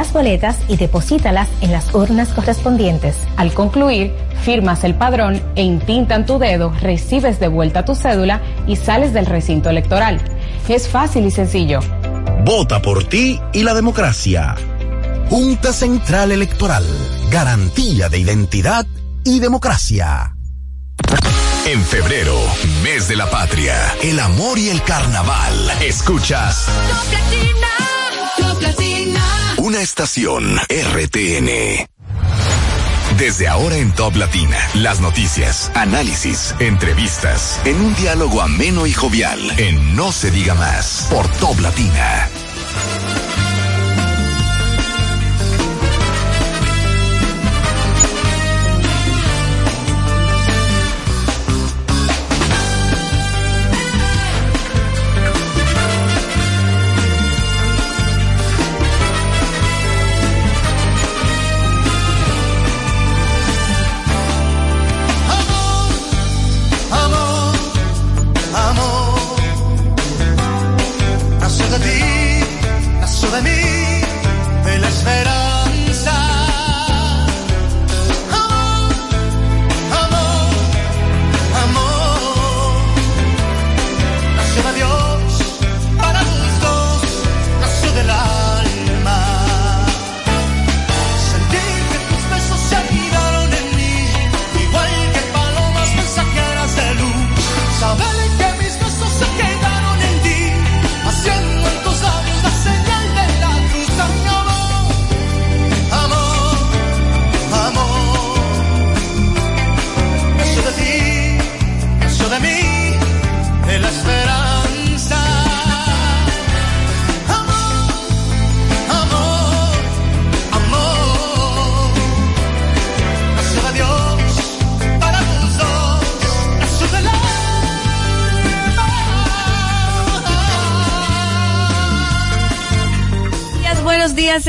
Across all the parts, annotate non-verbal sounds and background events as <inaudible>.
las boletas y deposítalas en las urnas correspondientes. Al concluir, firmas el padrón e intintan tu dedo, recibes de vuelta tu cédula y sales del recinto electoral. Es fácil y sencillo. Vota por ti y la democracia. Junta Central Electoral. Garantía de identidad y democracia. En febrero, mes de la patria, el amor y el carnaval. Escuchas. Una estación RTN. Desde ahora en Top Latina, las noticias, análisis, entrevistas, en un diálogo ameno y jovial, en No se diga más, por Top Latina.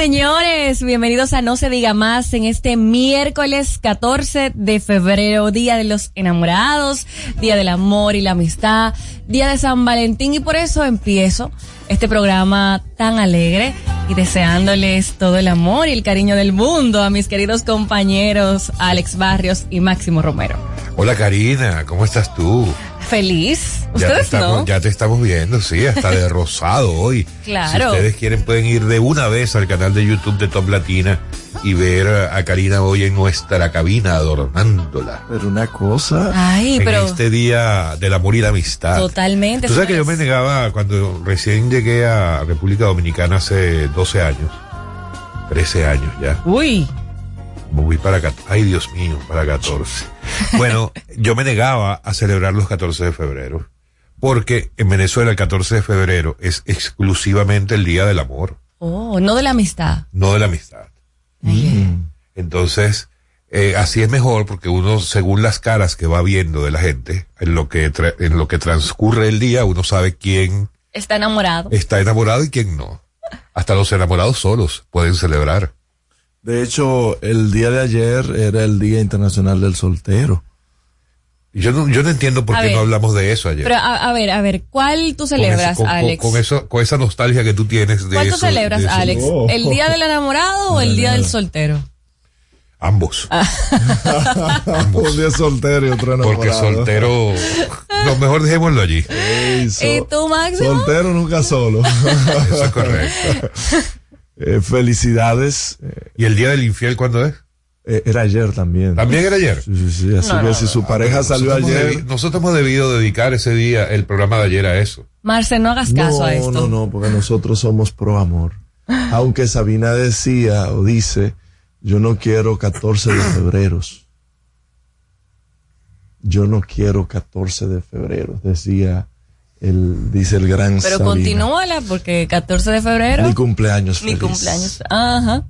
Señores. Bienvenidos a No se diga más en este miércoles 14 de febrero, Día de los Enamorados, Día del Amor y la Amistad, Día de San Valentín y por eso empiezo este programa tan alegre y deseándoles todo el amor y el cariño del mundo a mis queridos compañeros Alex Barrios y Máximo Romero. Hola Karina, ¿cómo estás tú? Feliz. Ustedes ya te estamos, Ya te estamos viendo, sí, hasta de rosado <laughs> hoy. Claro. Si ustedes quieren pueden ir de una vez al canal de YouTube de Top Latina y ver a Karina hoy en nuestra cabina adornándola. Pero una cosa. Ay, en pero. este día del amor y la amistad. Totalmente. Tú sabes que yo me negaba cuando recién llegué a República Dominicana hace 12 años. 13 años ya. Uy. Voy para, ay Dios mío, para 14. Bueno, yo me negaba a celebrar los 14 de febrero, porque en Venezuela el 14 de febrero es exclusivamente el Día del Amor. Oh, no de la amistad. No de la amistad. Mm. Entonces, eh, así es mejor porque uno, según las caras que va viendo de la gente, en lo que, en lo que transcurre el día, uno sabe quién está enamorado. Está enamorado y quién no. Hasta los enamorados solos pueden celebrar. De hecho, el día de ayer era el Día Internacional del Soltero. Yo no, yo no entiendo por qué no hablamos de eso ayer. Pero a, ver, a ver, ¿cuál tú celebras, Alex? Con, eso, con esa nostalgia que tú tienes de ¿Cuál tú celebras, Alex? Oh. ¿El día del enamorado o el día del <laughs> soltero? Ambos. <laughs> Un día soltero y otro enamorado. Porque soltero, lo mejor dejémoslo allí. ¿Y tú, Máximo? Soltero nunca solo. eso es correcto. <laughs> Eh, felicidades. ¿Y el día del infiel cuándo es? Eh, era ayer también. ¿También era ayer? Sí, sí, sí. Así No, que no, si no. su pareja salió ayer. nosotros hemos debido dedicar ese día, el programa de ayer a eso. Marce, no hagas caso no, a esto. no, no, porque nosotros somos pro amor. <laughs> Aunque Sabina decía o dice, yo no quiero 14 de febrero. Yo no quiero 14 de febrero, decía el, dice el gran Pero Sabina. continúala porque 14 de febrero. Mi cumpleaños Mi feliz. cumpleaños. Ajá.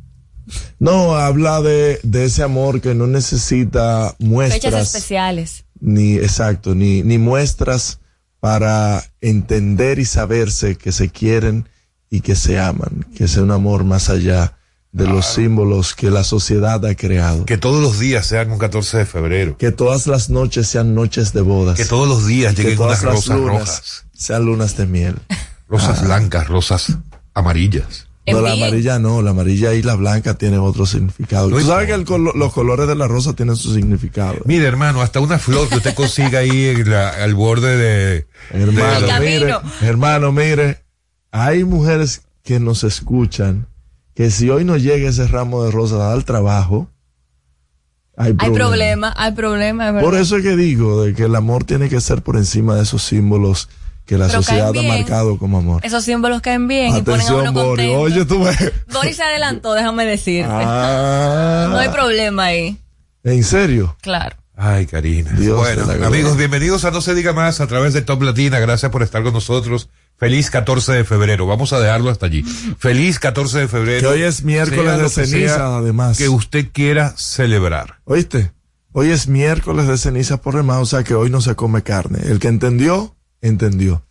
No, habla de, de ese amor que no necesita Fechas muestras. especiales. ni exacto, ni, ni muestras para entender y saberse que se quieren y que se aman, que sea un amor más allá de los símbolos que la sociedad ha creado. Que, Que todos los días sean un 14 de febrero. todas las noches sean noches de bodas. Que todos los días que lleguen unas todas las rosas lunas rojas. sean lunas de miel. Rosas blancas, rosas amarillas. No, la amarilla no, la amarilla y la blanca tienen otro significado. Tú sabes que el colo- los colores de la rosa tienen su significado. Mire, hermano, hasta una flor que usted consiga ahí en la- al borde de... Hermano, mire, hermano, mire, hay mujeres que nos escuchan que si hoy no llega ese ramo de rosas al trabajo, hay Hay problema. problema, hay problema, es verdad. Por eso es que digo de que el amor tiene que ser por encima de esos símbolos que la Pero sociedad ha marcado como amor. Esos símbolos caen bien y ponen a uno Atención, Bori. contento. Oye, tú se adelantó, déjame decirte. Ah, No hay problema ahí. ¿En serio? Claro. Ay, Karina. Dios bueno, amigos, bienvenidos a No se diga más a través de Top Latina. Gracias por estar con nosotros. Feliz 14 de febrero. Vamos a dejarlo hasta allí. Feliz 14 de febrero. Que hoy es miércoles de ceniza, sea además. Que usted quiera celebrar. ¿Oíste? Hoy es miércoles de ceniza por demás, o sea que hoy no se come carne. El que entendió, entendió.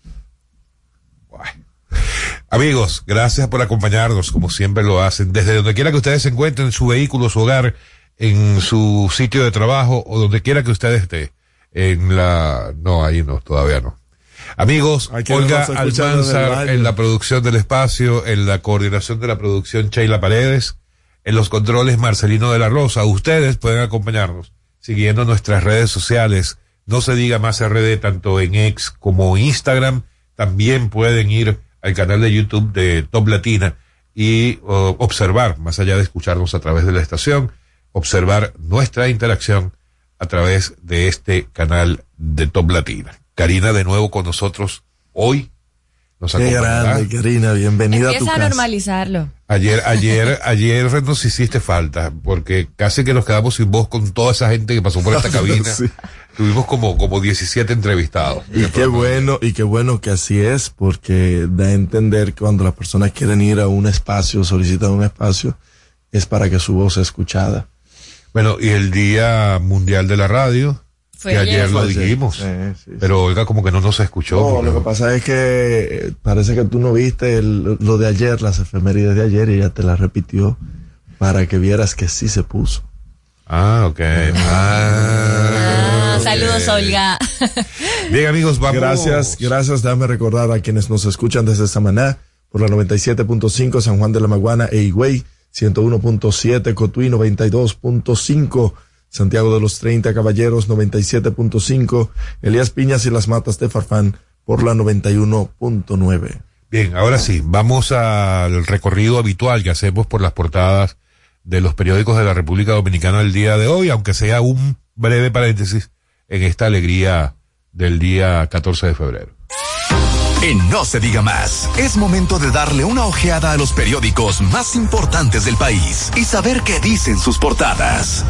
Amigos, gracias por acompañarnos, como siempre lo hacen, desde donde quiera que ustedes se encuentren, en su vehículo, su hogar, en su sitio de trabajo o donde quiera que usted esté. En la, no, ahí no, todavía no. Amigos, Olga Almanzar en la producción del espacio, en la coordinación de la producción Sheila Paredes, en los controles Marcelino de la Rosa. Ustedes pueden acompañarnos siguiendo nuestras redes sociales. No se diga más RD tanto en X como Instagram. También pueden ir al canal de YouTube de Top Latina y observar, más allá de escucharnos a través de la estación, observar nuestra interacción a través de este canal de Top Latina. Karina de nuevo con nosotros hoy. Nos Qué grande, Karina. Bienvenida a tu Empieza a casa. normalizarlo. Ayer, ayer, <laughs> ayer nos hiciste falta, porque casi que nos quedamos sin voz con toda esa gente que pasó por esta <laughs> cabina. Sí. Tuvimos como, como 17 entrevistados. Y qué bueno, y qué bueno que así es, porque da a entender que cuando las personas quieren ir a un espacio, solicitan un espacio, es para que su voz sea escuchada. Bueno, y el Día Mundial de la Radio, Fue que ayer, ayer. lo dijimos. Sí, sí, sí. Pero Olga como que no nos escuchó. No, porque- lo que pasa es que eh, parece que tú no viste el- lo de ayer, las efemérides de ayer, y ella te las repitió para que vieras que sí se puso. Ah, ok. Ah, Ah. Saludos, Olga. <laughs> Bien, amigos, vamos. Gracias, gracias. Déjame recordar a quienes nos escuchan desde Samaná por la 97.5 San Juan de la Maguana e Higüey, 101.7 Cotuí, 92.5 Santiago de los 30 Caballeros, 97.5 Elías Piñas y las Matas de Farfán por la 91.9. Bien, ahora sí, vamos al recorrido habitual que hacemos por las portadas de los periódicos de la República Dominicana el día de hoy, aunque sea un breve paréntesis en esta alegría del día 14 de febrero. En No se diga más, es momento de darle una ojeada a los periódicos más importantes del país y saber qué dicen sus portadas.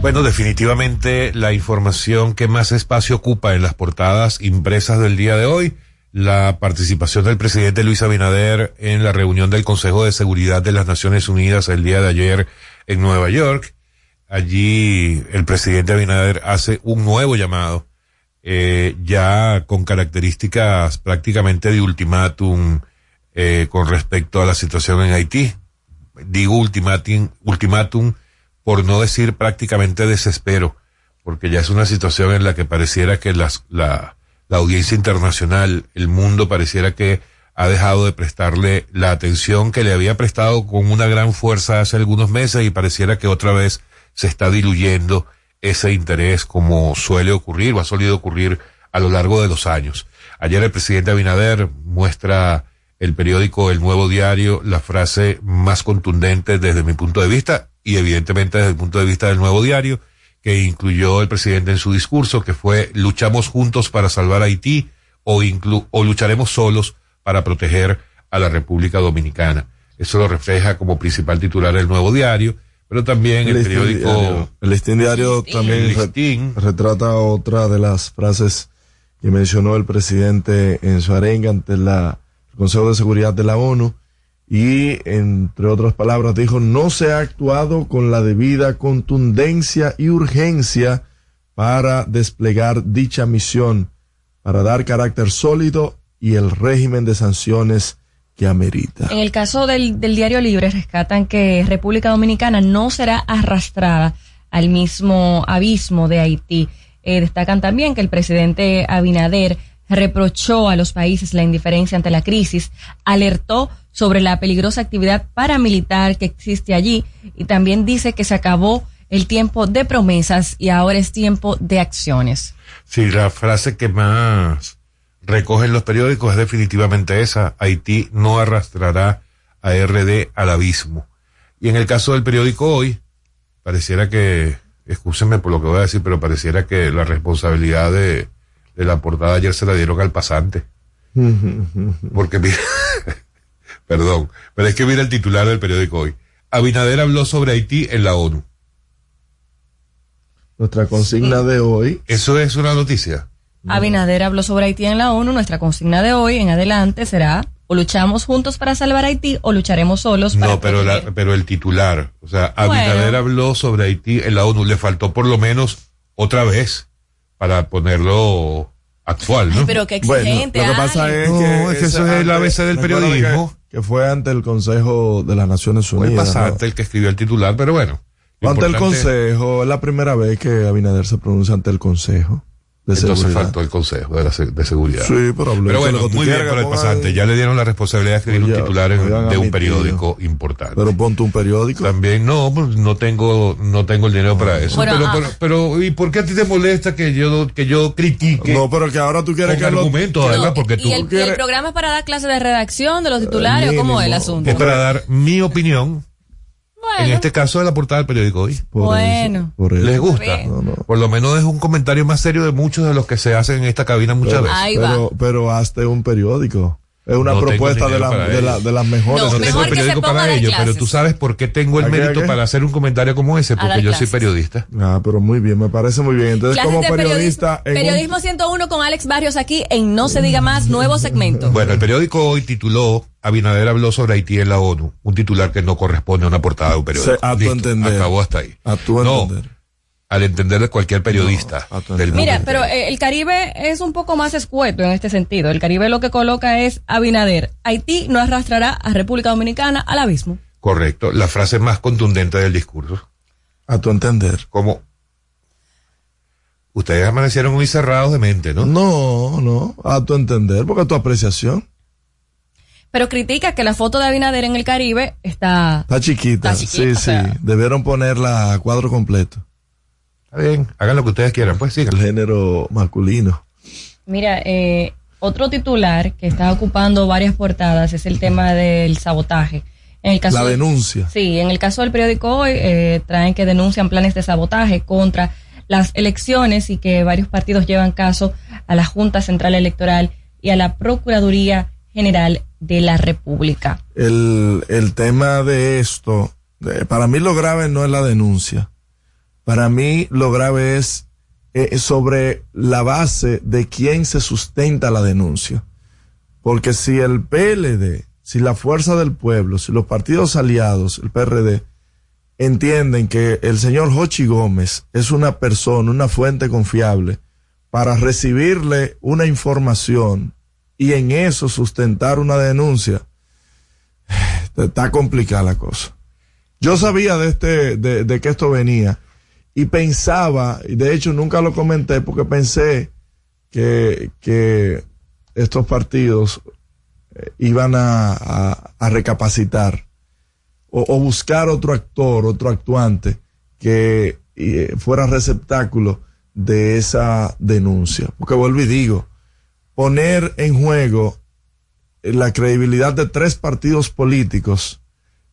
Bueno, definitivamente la información que más espacio ocupa en las portadas impresas del día de hoy, la participación del presidente Luis Abinader en la reunión del Consejo de Seguridad de las Naciones Unidas el día de ayer en Nueva York. Allí el presidente Abinader hace un nuevo llamado, eh, ya con características prácticamente de ultimátum eh, con respecto a la situación en Haití. Digo ultimátum, ultimátum por no decir prácticamente desespero, porque ya es una situación en la que pareciera que las, la, la audiencia internacional, el mundo pareciera que ha dejado de prestarle la atención que le había prestado con una gran fuerza hace algunos meses y pareciera que otra vez se está diluyendo ese interés como suele ocurrir o ha solido ocurrir a lo largo de los años. Ayer el presidente Abinader muestra el periódico El Nuevo Diario la frase más contundente desde mi punto de vista y evidentemente desde el punto de vista del Nuevo Diario, que incluyó el presidente en su discurso, que fue luchamos juntos para salvar Haití o, inclu o lucharemos solos para proteger a la República Dominicana. Eso lo refleja como principal titular el Nuevo Diario, pero también el, periódico... el listín diario también retrata otra de las frases que mencionó el presidente en su arenga ante la, el Consejo de Seguridad de la ONU y, entre otras palabras, dijo, no se ha actuado con la debida contundencia y urgencia para desplegar dicha misión, para dar carácter sólido y el régimen de sanciones que amerita. En el caso del, del Diario Libre rescatan que República Dominicana no será arrastrada al mismo abismo de Haití. Eh, destacan también que el presidente Abinader reprochó a los países la indiferencia ante la crisis, alertó sobre la peligrosa actividad paramilitar que existe allí y también dice que se acabó el tiempo de promesas y ahora es tiempo de acciones. Sí, la frase que más recogen los periódicos es definitivamente esa. Haití no arrastrará a RD al abismo. Y en el caso del periódico hoy, pareciera que, escúsenme por lo que voy a decir, pero pareciera que la responsabilidad de, de la portada ayer se la dieron al pasante. Porque mira, <laughs> perdón, pero es que mira el titular del periódico hoy. Abinader habló sobre Haití en la ONU. Nuestra consigna de hoy. Eso es una noticia. Abinader habló sobre Haití en la ONU. Nuestra consigna de hoy en adelante será o luchamos juntos para salvar Haití o lucharemos solos para No, pero, la, pero el titular, o sea, Abinader habló sobre Haití en la ONU, le faltó por lo menos otra vez para ponerlo actual, ¿no? Ay, pero qué exigente. Bueno, lo que pasa es no, que, es que eso es el ABC del periodismo. Que, que, fue ante el Consejo de las Naciones Unidas. Fue pasante ¿no? el que escribió el titular, pero bueno. Ante el Consejo, es la primera vez que Abinader se pronuncia ante el Consejo. De Entonces seguridad. faltó el Consejo de, la, de Seguridad. Sí, pero, pero bueno, muy bien por el pasante. Ya le dieron la responsabilidad de escribir un titular en, de un periódico importante. Pero ponte un periódico. También, no, pues no tengo, no tengo el dinero para eso. Bueno, pero, pero, pero, ¿y por qué a ti te molesta que yo, que yo critique? No, pero que ahora tú quieres que argumentos, además, porque tú. ¿Y el, quieres... el programa es para dar clases de redacción de los titulares o cómo es el asunto? Es para dar mi opinión bueno. En este caso de la portada del periódico hoy. Por bueno. Eso, por eso. ¿Les gusta? No, no. Por lo menos es un comentario más serio de muchos de los que se hacen en esta cabina muchas pero, veces. Ahí pero, va. pero hasta un periódico. Es una no propuesta de, la, de, la, de, las mejores. No, no tengo el periódico para ello, pero tú sabes por qué tengo el mérito qué? para hacer un comentario como ese, porque yo clases. soy periodista. Ah, pero muy bien, me parece muy bien. Entonces, clases como periodista. Periodismo, periodismo un... 101 con Alex Barrios aquí en No se diga más, nuevo segmento. Bueno, el periódico hoy tituló Abinader habló sobre Haití en la ONU, un titular que no corresponde a una portada de un periódico. Se, a tu entender. Acabó hasta ahí. A tu no, entender al entender de cualquier periodista. No, del Mira, mundo. pero eh, el Caribe es un poco más escueto en este sentido. El Caribe lo que coloca es Abinader. Haití no arrastrará a República Dominicana al abismo. Correcto. La frase más contundente del discurso. A tu entender. Como ustedes amanecieron muy cerrados de mente, ¿no? No, no. A tu entender, porque a tu apreciación. Pero critica que la foto de Abinader en el Caribe está... Está chiquita. Está chiquita sí, o sea. sí. Debieron ponerla a cuadro completo. Está bien, hagan lo que ustedes quieran, pues sigan. El género masculino. Mira, eh, otro titular que está ocupando varias portadas es el tema del sabotaje. En el caso la denuncia. De, sí, en el caso del periódico hoy eh, traen que denuncian planes de sabotaje contra las elecciones y que varios partidos llevan caso a la Junta Central Electoral y a la Procuraduría General de la República. El, el tema de esto, de, para mí lo grave no es la denuncia. Para mí lo grave es eh, sobre la base de quién se sustenta la denuncia. Porque si el PLD, si la Fuerza del Pueblo, si los partidos aliados, el PRD, entienden que el señor Hochi Gómez es una persona, una fuente confiable para recibirle una información y en eso sustentar una denuncia, <sighs> está complicada la cosa. Yo sabía de este, de, de que esto venía y pensaba, y de hecho nunca lo comenté porque pensé que, que estos partidos eh, iban a, a, recapacitar o, o, buscar otro actor, otro actuante que eh, fuera receptáculo de esa denuncia. Porque vuelvo y digo, poner en juego la credibilidad de tres partidos políticos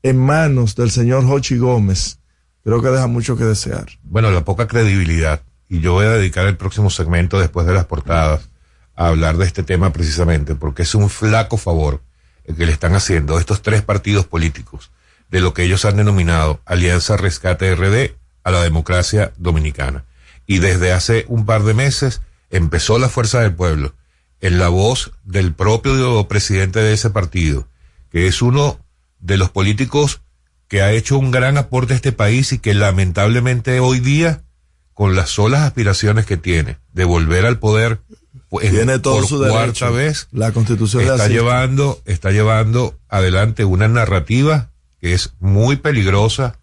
en manos del señor Hochi Gómez, creo que deja mucho que desear. Bueno, la poca credibilidad. Y yo voy a dedicar el próximo segmento después de las portadas a hablar de este tema precisamente, porque es un flaco favor el que le están haciendo estos tres partidos políticos de lo que ellos han denominado Alianza Rescate RD a la democracia dominicana. Y desde hace un par de meses empezó la Fuerza del Pueblo en la voz del propio presidente de ese partido, que es uno de los políticos que ha hecho un gran aporte a este país y que lamentablemente hoy día, con las solas aspiraciones que tiene de volver al poder pues, tiene todo por su cuarta vez, la constitución está llevando, está llevando adelante una narrativa que es muy peligrosa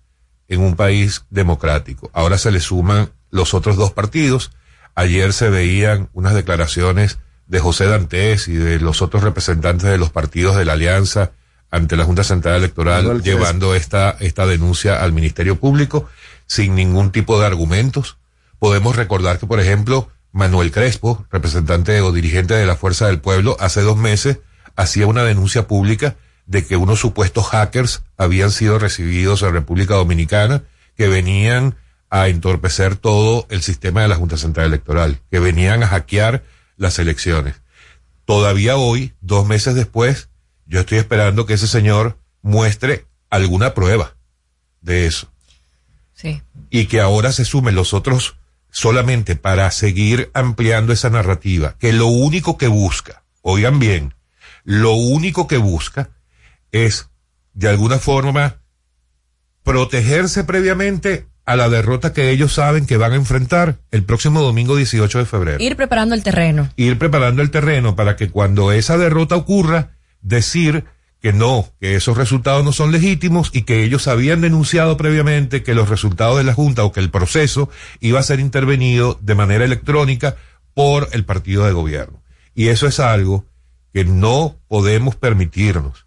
en un país democrático. Ahora se le suman los otros dos partidos. Ayer se veían unas declaraciones de José Dantes y de los otros representantes de los partidos de la Alianza ante la Junta Central Electoral llevando esta, esta denuncia al Ministerio Público sin ningún tipo de argumentos. Podemos recordar que, por ejemplo, Manuel Crespo, representante o dirigente de la Fuerza del Pueblo, hace dos meses hacía una denuncia pública de que unos supuestos hackers habían sido recibidos en República Dominicana que venían a entorpecer todo el sistema de la Junta Central Electoral, que venían a hackear las elecciones. Todavía hoy, dos meses después, yo estoy esperando que ese señor muestre alguna prueba de eso. Sí. Y que ahora se sumen los otros solamente para seguir ampliando esa narrativa, que lo único que busca, oigan bien, lo único que busca es, de alguna forma, protegerse previamente a la derrota que ellos saben que van a enfrentar el próximo domingo 18 de febrero. Ir preparando el terreno. Ir preparando el terreno para que cuando esa derrota ocurra, decir que no, que esos resultados no son legítimos y que ellos habían denunciado previamente que los resultados de la Junta o que el proceso iba a ser intervenido de manera electrónica por el partido de gobierno. Y eso es algo que no podemos permitirnos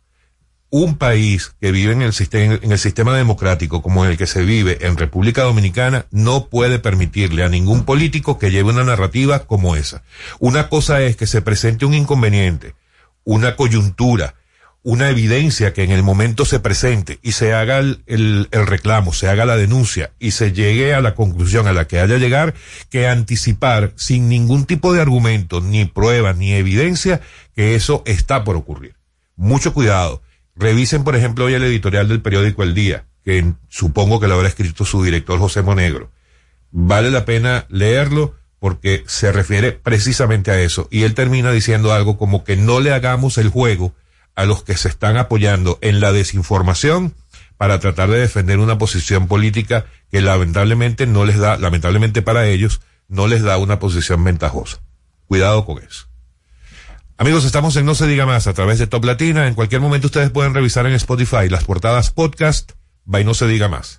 un país que vive en el, sistema, en el sistema democrático como el que se vive en República Dominicana no puede permitirle a ningún político que lleve una narrativa como esa. Una cosa es que se presente un inconveniente, una coyuntura, una evidencia que en el momento se presente y se haga el, el, reclamo, se haga la denuncia y se llegue a la conclusión a la que haya llegar, que anticipar sin ningún tipo de argumento, ni prueba, ni evidencia, que eso está por ocurrir. Mucho cuidado Revisen, por ejemplo, hoy el editorial del periódico El Día, que supongo que lo habrá escrito su director José Monegro. Vale la pena leerlo porque se refiere precisamente a eso. Y él termina diciendo algo como que no le hagamos el juego a los que se están apoyando en la desinformación para tratar de defender una posición política que lamentablemente no les da, lamentablemente para ellos, no les da una posición ventajosa. Cuidado con eso. Amigos, estamos en No se diga más a través de Top Latina. En cualquier momento ustedes pueden revisar en Spotify las portadas podcast by No se diga más.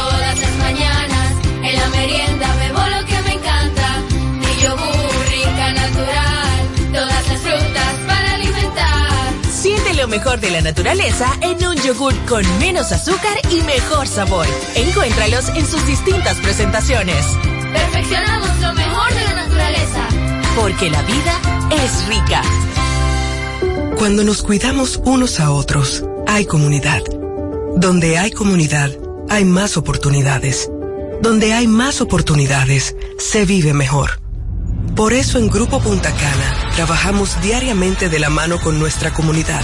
lo mejor de la naturaleza en un yogur con menos azúcar y mejor sabor. Encuéntralos en sus distintas presentaciones. Perfeccionamos lo mejor de la naturaleza. Porque la vida es rica. Cuando nos cuidamos unos a otros, hay comunidad. Donde hay comunidad, hay más oportunidades. Donde hay más oportunidades, se vive mejor. Por eso en Grupo Punta Cana trabajamos diariamente de la mano con nuestra comunidad,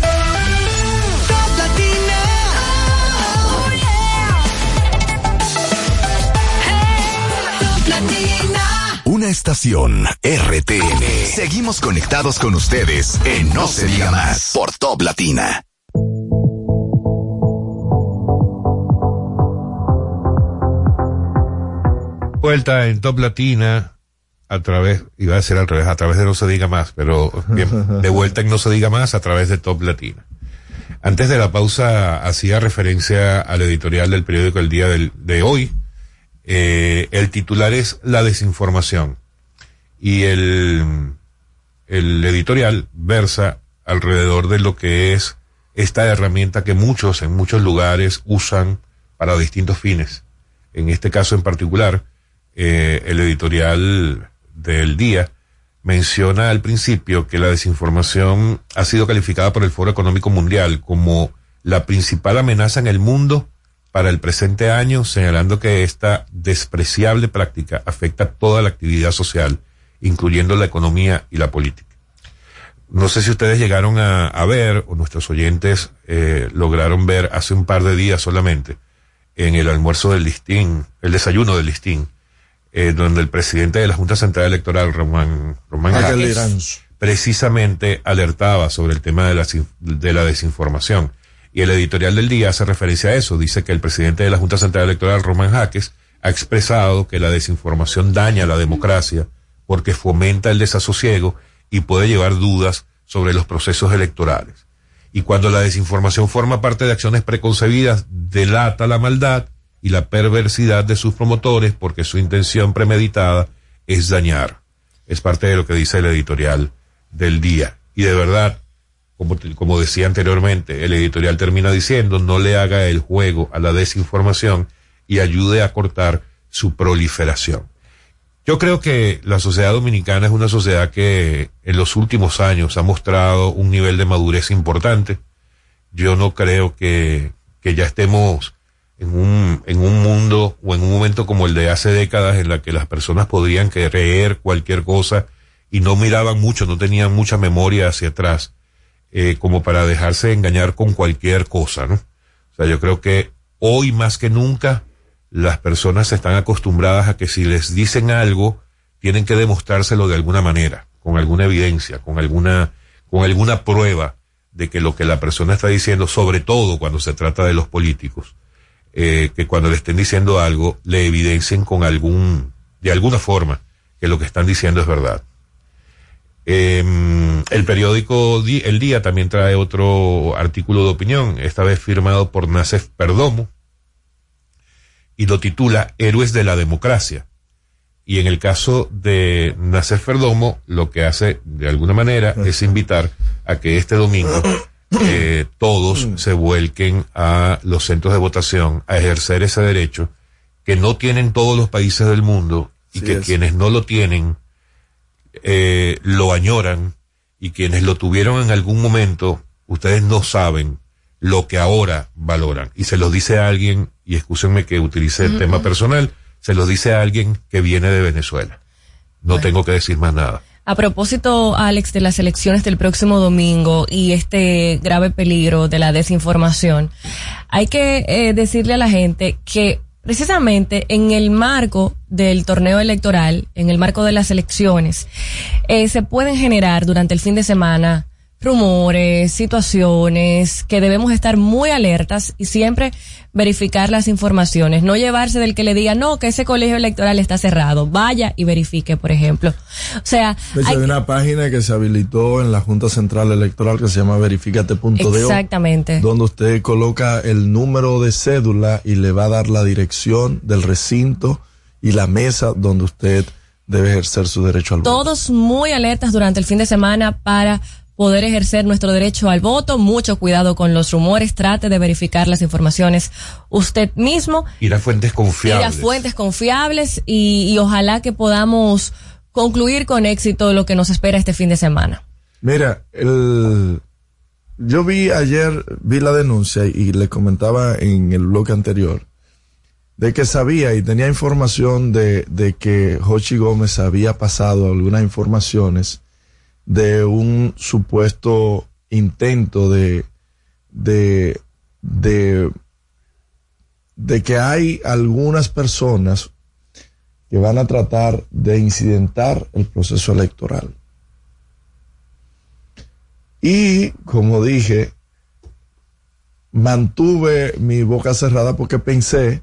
estación RTN. Seguimos conectados con ustedes en No se diga más por Top Latina. Vuelta en Top Latina a través, iba a ser al revés, a través de No se diga más, pero de vuelta en No se diga más a través de Top Latina. Antes de la pausa hacía referencia al editorial del periódico El Día de hoy. Eh, el titular es La desinformación. Y el, el editorial versa alrededor de lo que es esta herramienta que muchos en muchos lugares usan para distintos fines. En este caso en particular, eh, el editorial del día menciona al principio que la desinformación ha sido calificada por el Foro Económico Mundial como la principal amenaza en el mundo para el presente año, señalando que esta despreciable práctica afecta toda la actividad social, incluyendo la economía y la política. No sé si ustedes llegaron a, a ver, o nuestros oyentes eh, lograron ver hace un par de días solamente, en el almuerzo del listín, el desayuno del listín, eh, donde el presidente de la Junta Central Electoral, Román, Román precisamente alertaba sobre el tema de la, de la desinformación. Y el editorial del día hace referencia a eso. Dice que el presidente de la Junta Central Electoral, Román Jaques, ha expresado que la desinformación daña la democracia porque fomenta el desasosiego y puede llevar dudas sobre los procesos electorales. Y cuando la desinformación forma parte de acciones preconcebidas, delata la maldad y la perversidad de sus promotores porque su intención premeditada es dañar. Es parte de lo que dice el editorial del día. Y de verdad, como, como decía anteriormente, el editorial termina diciendo no le haga el juego a la desinformación y ayude a cortar su proliferación. Yo creo que la sociedad dominicana es una sociedad que en los últimos años ha mostrado un nivel de madurez importante. Yo no creo que, que ya estemos en un, en un mundo o en un momento como el de hace décadas en la que las personas podrían creer cualquier cosa y no miraban mucho, no tenían mucha memoria hacia atrás, eh, como para dejarse engañar con cualquier cosa, ¿no? O sea, yo creo que hoy más que nunca las personas están acostumbradas a que si les dicen algo, tienen que demostrárselo de alguna manera, con alguna evidencia, con alguna, con alguna prueba de que lo que la persona está diciendo, sobre todo cuando se trata de los políticos, eh, que cuando le estén diciendo algo, le evidencien con algún, de alguna forma, que lo que están diciendo es verdad. Eh, el periódico Di- El Día también trae otro artículo de opinión, esta vez firmado por Nacef Perdomo, y lo titula Héroes de la Democracia. Y en el caso de Nacef Perdomo, lo que hace de alguna manera es invitar a que este domingo <clears throat> eh, todos se vuelquen a los centros de votación a ejercer ese derecho que no tienen todos los países del mundo y que es. quienes no lo tienen eh, lo añoran y quienes lo tuvieron en algún momento, ustedes no saben lo que ahora valoran. Y se los dice a alguien, y escúsenme que utilice el tema personal, se los dice a alguien que viene de Venezuela. No tengo que decir más nada. A propósito, Alex, de las elecciones del próximo domingo y este grave peligro de la desinformación, hay que eh, decirle a la gente que precisamente en el marco del torneo electoral, en el marco de las elecciones, eh, se pueden generar durante el fin de semana rumores, situaciones que debemos estar muy alertas y siempre verificar las informaciones, no llevarse del que le diga, no, que ese colegio electoral está cerrado, vaya y verifique, por ejemplo. O sea, De hecho, hay una página que se habilitó en la Junta Central Electoral que se llama verificate.do. Exactamente. Donde usted coloca el número de cédula y le va a dar la dirección del recinto y la mesa donde usted debe ejercer su derecho al voto. todos muy alertas durante el fin de semana para poder ejercer nuestro derecho al voto. Mucho cuidado con los rumores. Trate de verificar las informaciones usted mismo. Ir a fuentes Ir confiables. a fuentes confiables y, y ojalá que podamos concluir con éxito lo que nos espera este fin de semana. Mira, el, yo vi ayer, vi la denuncia y le comentaba en el bloque anterior de que sabía y tenía información de, de que Jochi Gómez había pasado algunas informaciones de un supuesto intento de, de, de, que hay algunas personas que van a tratar de incidentar el proceso electoral. Y, como dije, mantuve mi boca cerrada porque pensé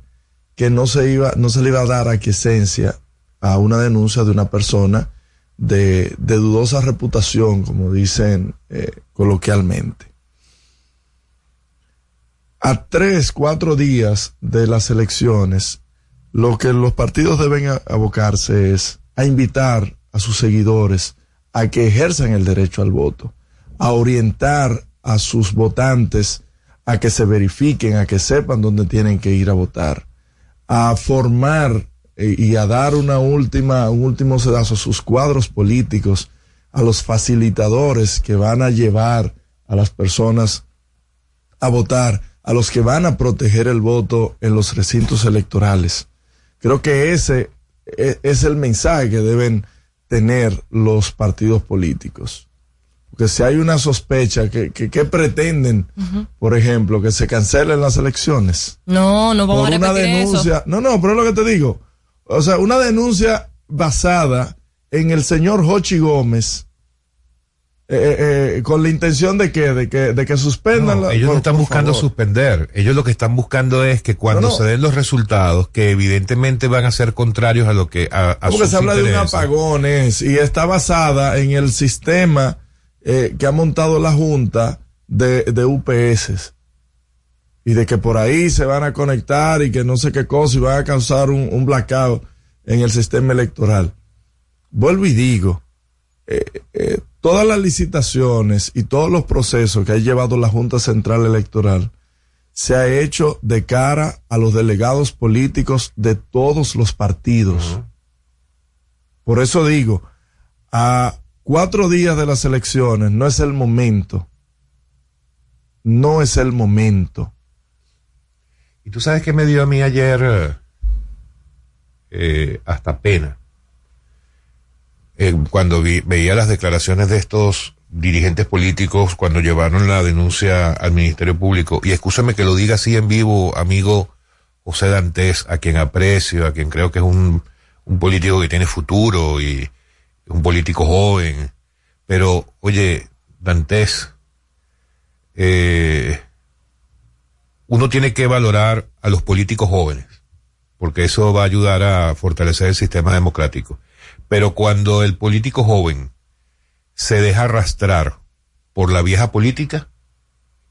que no se iba, no se le iba a dar aquiescencia a una denuncia de una persona de, de dudosa reputación, como dicen eh, coloquialmente. A tres, cuatro días de las elecciones, lo que los partidos deben abocarse es a invitar a sus seguidores a que ejerzan el derecho al voto, a orientar a sus votantes a que se verifiquen, a que sepan dónde tienen que ir a votar, a formar y a dar una última, un último sedazo a sus cuadros políticos, a los facilitadores que van a llevar a las personas a votar, a los que van a proteger el voto en los recintos electorales. Creo que ese e, es el mensaje que deben tener los partidos políticos. Porque si hay una sospecha, que, que, pretenden, por ejemplo, que se cancelen las elecciones? No, no vamos por a una denuncia. No, no, pero es lo que te digo. O sea, una denuncia basada en el señor Hochi Gómez, eh, eh, eh, con la intención de que, de que, de que suspendan. la, ellos no están buscando suspender. Ellos lo que están buscando es que cuando se den los resultados, que evidentemente van a ser contrarios a lo que a, a Porque se habla de un apagones y está basada en el sistema que ha montado la Junta de, de UPS y de que por ahí se van a conectar y que no sé qué cosa y van a causar un, un blackout en el sistema electoral. Vuelvo y digo, eh, eh, todas las licitaciones y todos los procesos que ha llevado la Junta Central Electoral se ha hecho de cara a los delegados políticos de todos los partidos. Por eso digo, a cuatro días de las elecciones no es el momento. No es el momento. Y tú sabes que me dio a mí ayer eh, hasta pena. Eh, cuando veía las declaraciones de estos dirigentes políticos cuando llevaron la denuncia al Ministerio Público, y escúchame que lo diga así en vivo, amigo José Dantes, a quien aprecio, a quien creo que es un, un político que tiene futuro y un político joven, pero oye, Dantes, eh, uno tiene que valorar a los políticos jóvenes, porque eso va a ayudar a fortalecer el sistema democrático. Pero cuando el político joven se deja arrastrar por la vieja política,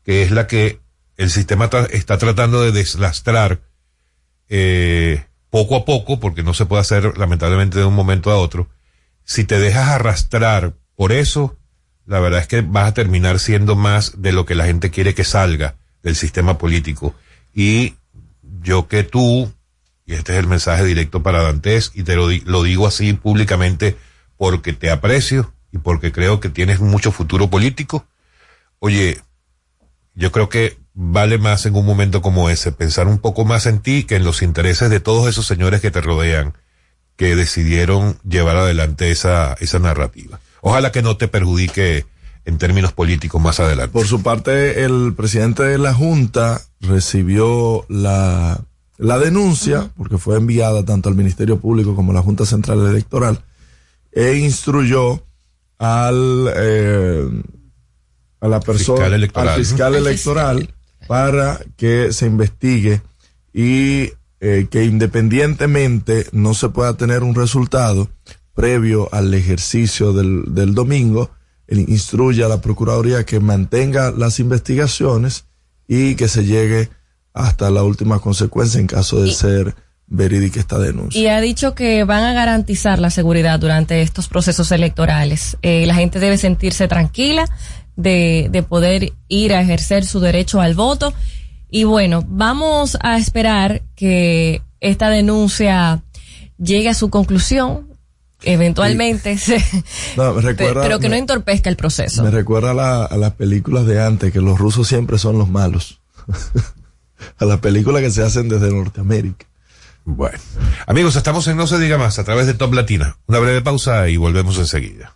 que es la que el sistema está tratando de deslastrar eh, poco a poco, porque no se puede hacer lamentablemente de un momento a otro, si te dejas arrastrar por eso, la verdad es que vas a terminar siendo más de lo que la gente quiere que salga del sistema político. Y yo que tú y este es el mensaje directo para Dantes, y te lo, lo digo así públicamente porque te aprecio y porque creo que tienes mucho futuro político. Oye, yo creo que vale más en un momento como ese pensar un poco más en ti que en los intereses de todos esos señores que te rodean, que decidieron llevar adelante esa, esa narrativa. Ojalá que no te perjudique en términos políticos más adelante. Por su parte, el presidente de la Junta recibió la la denuncia, porque fue enviada tanto al Ministerio Público como a la Junta Central Electoral, e instruyó al, eh, a la persona, al fiscal electoral, para que se investigue y eh, que independientemente no se pueda tener un resultado previo al ejercicio del, del domingo, instruye a la Procuraduría que mantenga las investigaciones y que se llegue hasta la última consecuencia en caso de ser verídica esta denuncia. Y ha dicho que van a garantizar la seguridad durante estos procesos electorales. Eh, la gente debe sentirse tranquila de, de poder ir a ejercer su derecho al voto. Y bueno, vamos a esperar que esta denuncia llegue a su conclusión eventualmente <laughs> se, No, recuerda, pero que no me, entorpezca el proceso. me recuerda a, la- a las películas de antes, que los rusos siempre son los malos. <laughs> a las películas que se hacen desde Norteamérica. Bueno. Amigos, estamos en No se diga más a través de Top Latina. Una breve pausa y volvemos enseguida.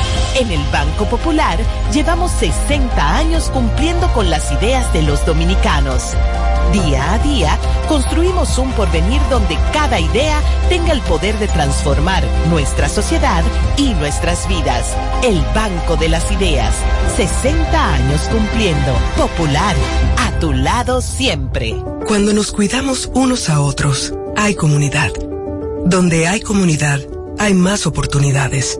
En el Banco Popular llevamos 60 años cumpliendo con las ideas de los dominicanos. Día a día construimos un porvenir donde cada idea tenga el poder de transformar nuestra sociedad y nuestras vidas. El Banco de las Ideas. 60 años cumpliendo. Popular. A tu lado siempre. Cuando nos cuidamos unos a otros, hay comunidad. Donde hay comunidad, hay más oportunidades.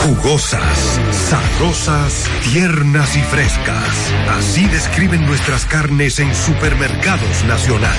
Jugosas, sabrosas, tiernas y frescas. Así describen nuestras carnes en Supermercados Nacional.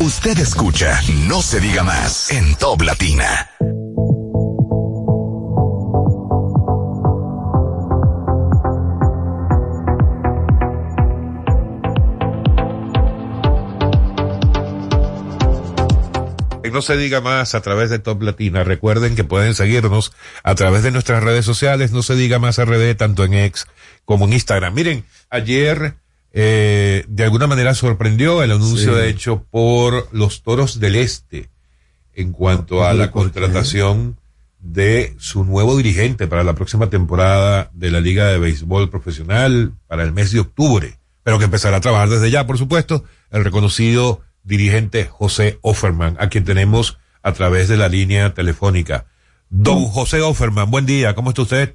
Usted escucha No se diga más en Top Latina. No se diga más a través de Top Latina. Recuerden que pueden seguirnos a través de nuestras redes sociales. No se diga más RD, tanto en X como en Instagram. Miren, ayer eh, de alguna manera sorprendió el anuncio Sí. hecho por los Toros del Este en cuanto a la contratación de su nuevo dirigente para la próxima temporada de la Liga de Béisbol Profesional para el mes de octubre, pero que empezará a trabajar desde ya, por supuesto, el reconocido dirigente José Offerman, a quien tenemos a través de la línea telefónica. Don José Offerman, buen día, ¿cómo está usted?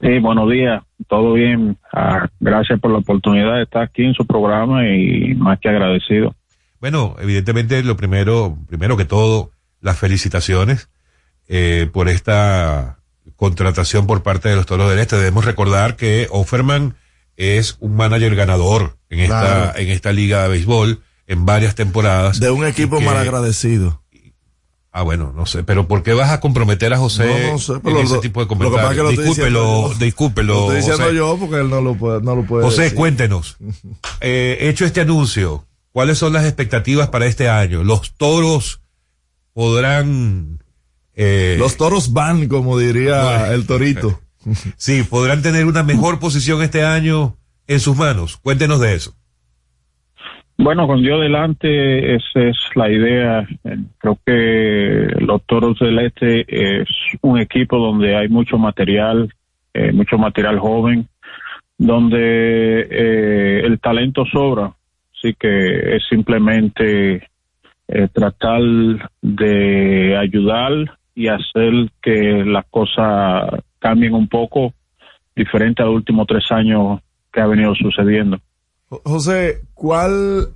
Sí, buenos días, todo bien. Ah, gracias por la oportunidad de estar aquí en su programa y más que agradecido. Bueno, evidentemente lo primero, primero que todo, las felicitaciones eh, por esta contratación por parte de los Toros del Este. Debemos recordar que Offerman es un manager ganador en esta, Claro. en esta liga de béisbol en varias temporadas. De un equipo que- mal agradecido. Ah, bueno, no sé, pero ¿por qué vas a comprometer a José No, no sé, en ese lo- tipo de lo que pasa es comentarios? que lo estoy discúlpelo, diciendo yo. discúlpelo, Lo estoy diciendo José. yo porque él no lo puede, no lo puede José, decir. cuéntenos, <laughs> eh, hecho este anuncio, ¿cuáles son las expectativas para este año? ¿Los toros podrán... eh, Los toros van, como diría Bueno. el torito. <laughs> sí, podrán tener una mejor posición este año en sus manos? Cuéntenos de eso. Bueno, con Dios delante, esa es la idea. Creo que los Toros del Este es un equipo donde hay mucho material, eh, mucho material joven, donde eh, el talento sobra. Así que es simplemente eh, tratar de ayudar y hacer que las cosas cambien un poco, diferente a los últimos tres años que ha venido sucediendo. José, ¿cuál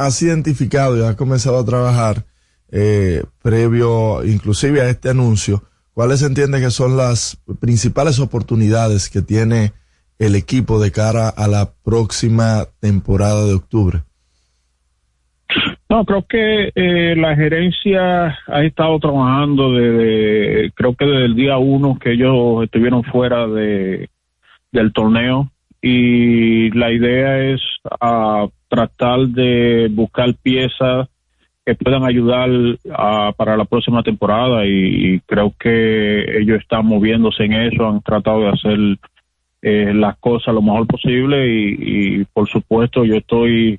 has identificado y has comenzado a trabajar eh, previo inclusive a este anuncio? ¿Cuáles entiende que son las principales oportunidades que tiene el equipo de cara a la próxima temporada de octubre? No, creo que eh, la gerencia ha estado trabajando desde, creo que desde el día uno que ellos estuvieron fuera de, del torneo y la idea es uh, tratar de buscar piezas que puedan ayudar uh, para la próxima temporada y, creo que ellos están moviéndose en eso, han tratado de hacer eh, las cosas lo mejor posible y, y por supuesto yo estoy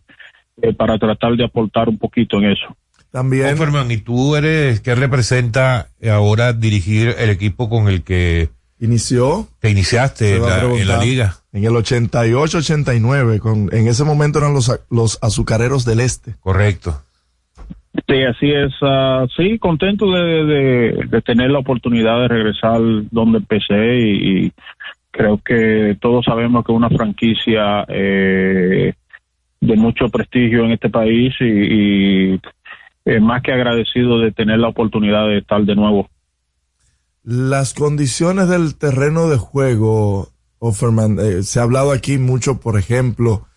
eh, para tratar de aportar un poquito en eso. También. ¿y tú eres, qué representa ahora dirigir el equipo con el que inició? Te iniciaste en la, liga. En el 88-89, con, en ese momento eran los, los azucareros del este. Correcto. Sí, así es. Uh, sí, contento de, de, tener la oportunidad de regresar donde empecé y, creo que todos sabemos que una franquicia eh, de mucho prestigio en este país y, y eh, más que agradecido de tener la oportunidad de estar de nuevo. Las condiciones del terreno de juego, Offerman, eh, se ha hablado aquí mucho, por ejemplo,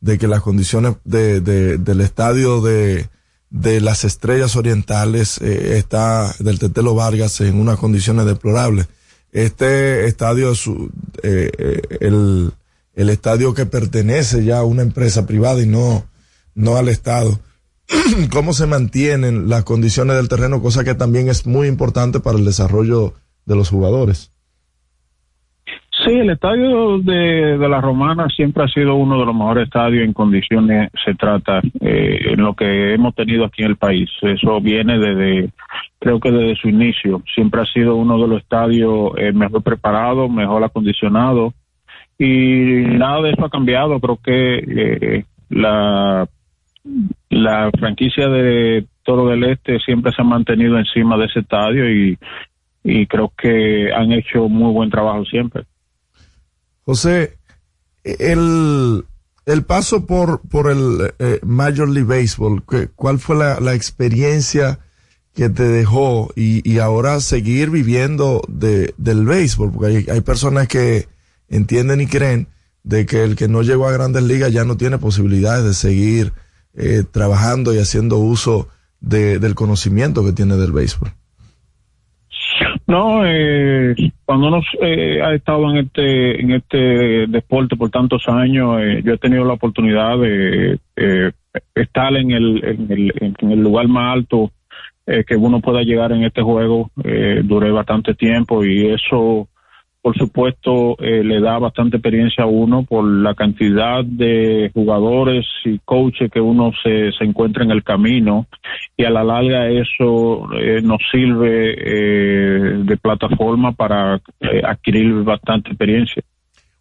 de que las condiciones de, de, del estadio de, de las estrellas orientales eh, está del Tetelo Vargas en unas condiciones deplorables. Este estadio, su, eh, eh el, el estadio que pertenece ya a una empresa privada y no, no al Estado. <clears throat> ¿Cómo se mantienen las condiciones del terreno? Cosa que también es muy importante para el desarrollo de los jugadores. Sí, el estadio de, la Romana siempre ha sido uno de los mejores estadios en condiciones se trata eh, en lo que hemos tenido aquí en el país. Eso viene desde, creo que desde su inicio. Siempre ha sido uno de los estadios eh, mejor preparados, mejor acondicionados y nada de eso ha cambiado. Creo que eh, la, franquicia de Toro del Este siempre se ha mantenido encima de ese estadio y creo que han hecho muy buen trabajo siempre. José, el, el paso por, por el eh, Major League Baseball, ¿cuál fue la, la experiencia que te dejó y, y ahora seguir viviendo de, del béisbol? Porque hay, hay personas que entienden y creen de que el que no llegó a grandes ligas ya no tiene posibilidades de seguir eh, trabajando y haciendo uso de, del conocimiento que tiene del béisbol. No, eh, cuando uno eh, ha estado en este en este deporte por tantos años, eh, yo he tenido la oportunidad de eh, estar en el, en el, en el lugar más alto eh, que uno pueda llegar en este juego. Eh, duré bastante tiempo y eso por supuesto, eh, le da bastante experiencia a uno por la cantidad de jugadores y coaches que uno se, se encuentra en el camino y a la larga eso eh, nos sirve eh, de plataforma para eh, adquirir bastante experiencia.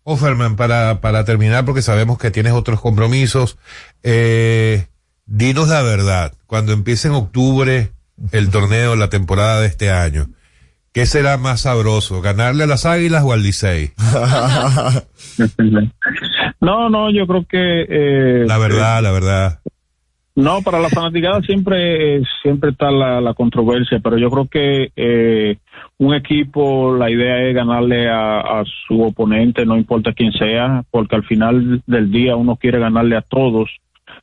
Offerman, para, para terminar, porque sabemos que tienes otros compromisos, eh, dinos la verdad, cuando empiece en octubre el torneo, la temporada de este año, ¿Qué será más sabroso, ganarle a las Águilas o al Licey? <laughs> no, no, yo creo que... Eh, la verdad, la verdad. No, para la fanaticada siempre siempre está la, la, controversia, pero yo creo que eh, un equipo, la idea es ganarle a, a, su oponente, no importa quién sea, porque al final del día uno quiere ganarle a todos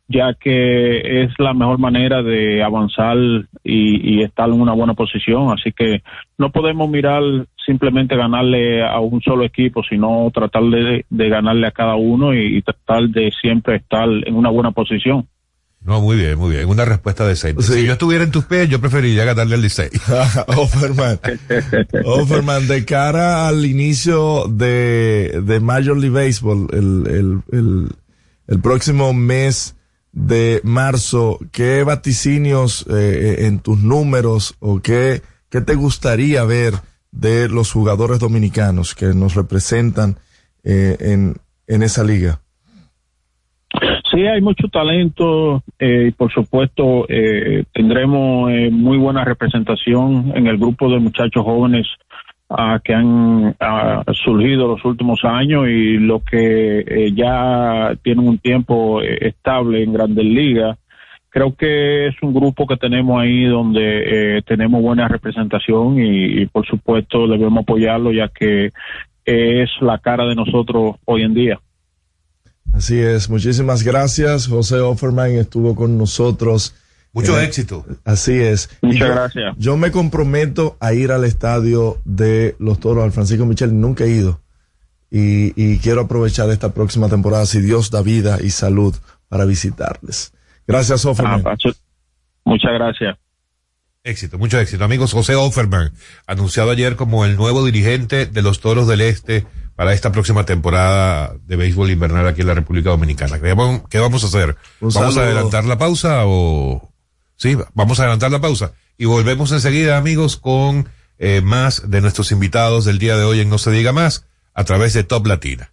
ya que es la mejor manera de avanzar y, y, estar en una buena posición. Así que no podemos mirar simplemente ganarle a un solo equipo, sino tratar de, de ganarle a cada uno y, y, tratar de siempre estar en una buena posición. No, muy bien, muy bien. Una respuesta decente. Sí. Si yo estuviera en tus pies, yo preferiría ganarle al Licey. <laughs> <laughs> Offerman. Offerman, de cara al inicio de, de Major League Baseball, el, el, el, el próximo mes de marzo, ¿qué vaticinios eh, en tus números o qué, qué te gustaría ver de los jugadores dominicanos que nos representan eh, en, en esa liga? Sí, hay mucho talento eh, y por supuesto eh, tendremos eh, muy buena representación en el grupo de muchachos jóvenes ah, que han surgido los últimos años y los que eh, ya tienen un tiempo eh, estable en Grandes Ligas. Creo que es un grupo que tenemos ahí donde eh, tenemos buena representación y, y por supuesto debemos apoyarlo ya que es la cara de nosotros hoy en día. Así es, muchísimas gracias. José Offerman estuvo con nosotros. Mucho Eh, éxito. Así es. Muchas yo- gracias. Yo me comprometo a ir al estadio de los toros al Francisco Michel. Nunca he ido. Y, y quiero aprovechar esta próxima temporada, si Dios da vida y salud, para visitarles. Gracias, Offerman. Ah, Muchas gracias. Éxito, mucho éxito. Amigos, José Offerberg, anunciado ayer como el nuevo dirigente de los Toros del Este para esta próxima temporada de béisbol invernal aquí en la República Dominicana. ¿Qué vamos, qué vamos a hacer? Un ¿Vamos a adelantar la pausa o...? Sí, vamos a adelantar la pausa. Y volvemos enseguida, amigos, con eh, más de nuestros invitados del día de hoy en No se diga más, a través de Top Latina.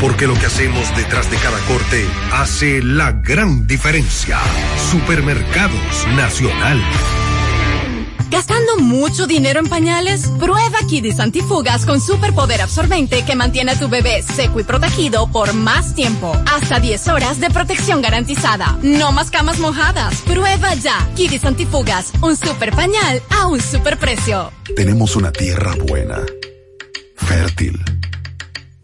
Porque lo que hacemos detrás de cada corte hace la gran diferencia. Supermercados Nacional. ¿Gastando mucho dinero en pañales? Prueba Kidis Antifugas con superpoder absorbente que mantiene a tu bebé seco y protegido por más tiempo. Hasta 10 horas de protección garantizada. No más camas mojadas. Prueba ya. Kidis Antifugas, un super pañal a un super precio. Tenemos una tierra buena, fértil,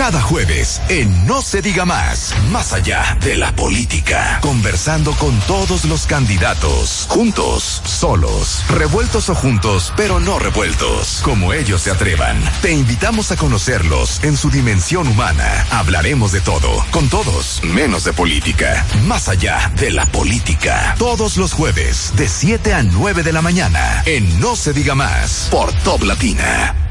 Cada jueves en No se diga más, más allá de la política, conversando con todos los candidatos, juntos, solos, revueltos o juntos, pero no revueltos, como ellos se atrevan. Te invitamos a conocerlos en su dimensión humana. Hablaremos de todo, con todos, menos de política, más allá de la política. Todos los jueves, de 7 a 9 de la mañana, en No se diga más, por Top Latina.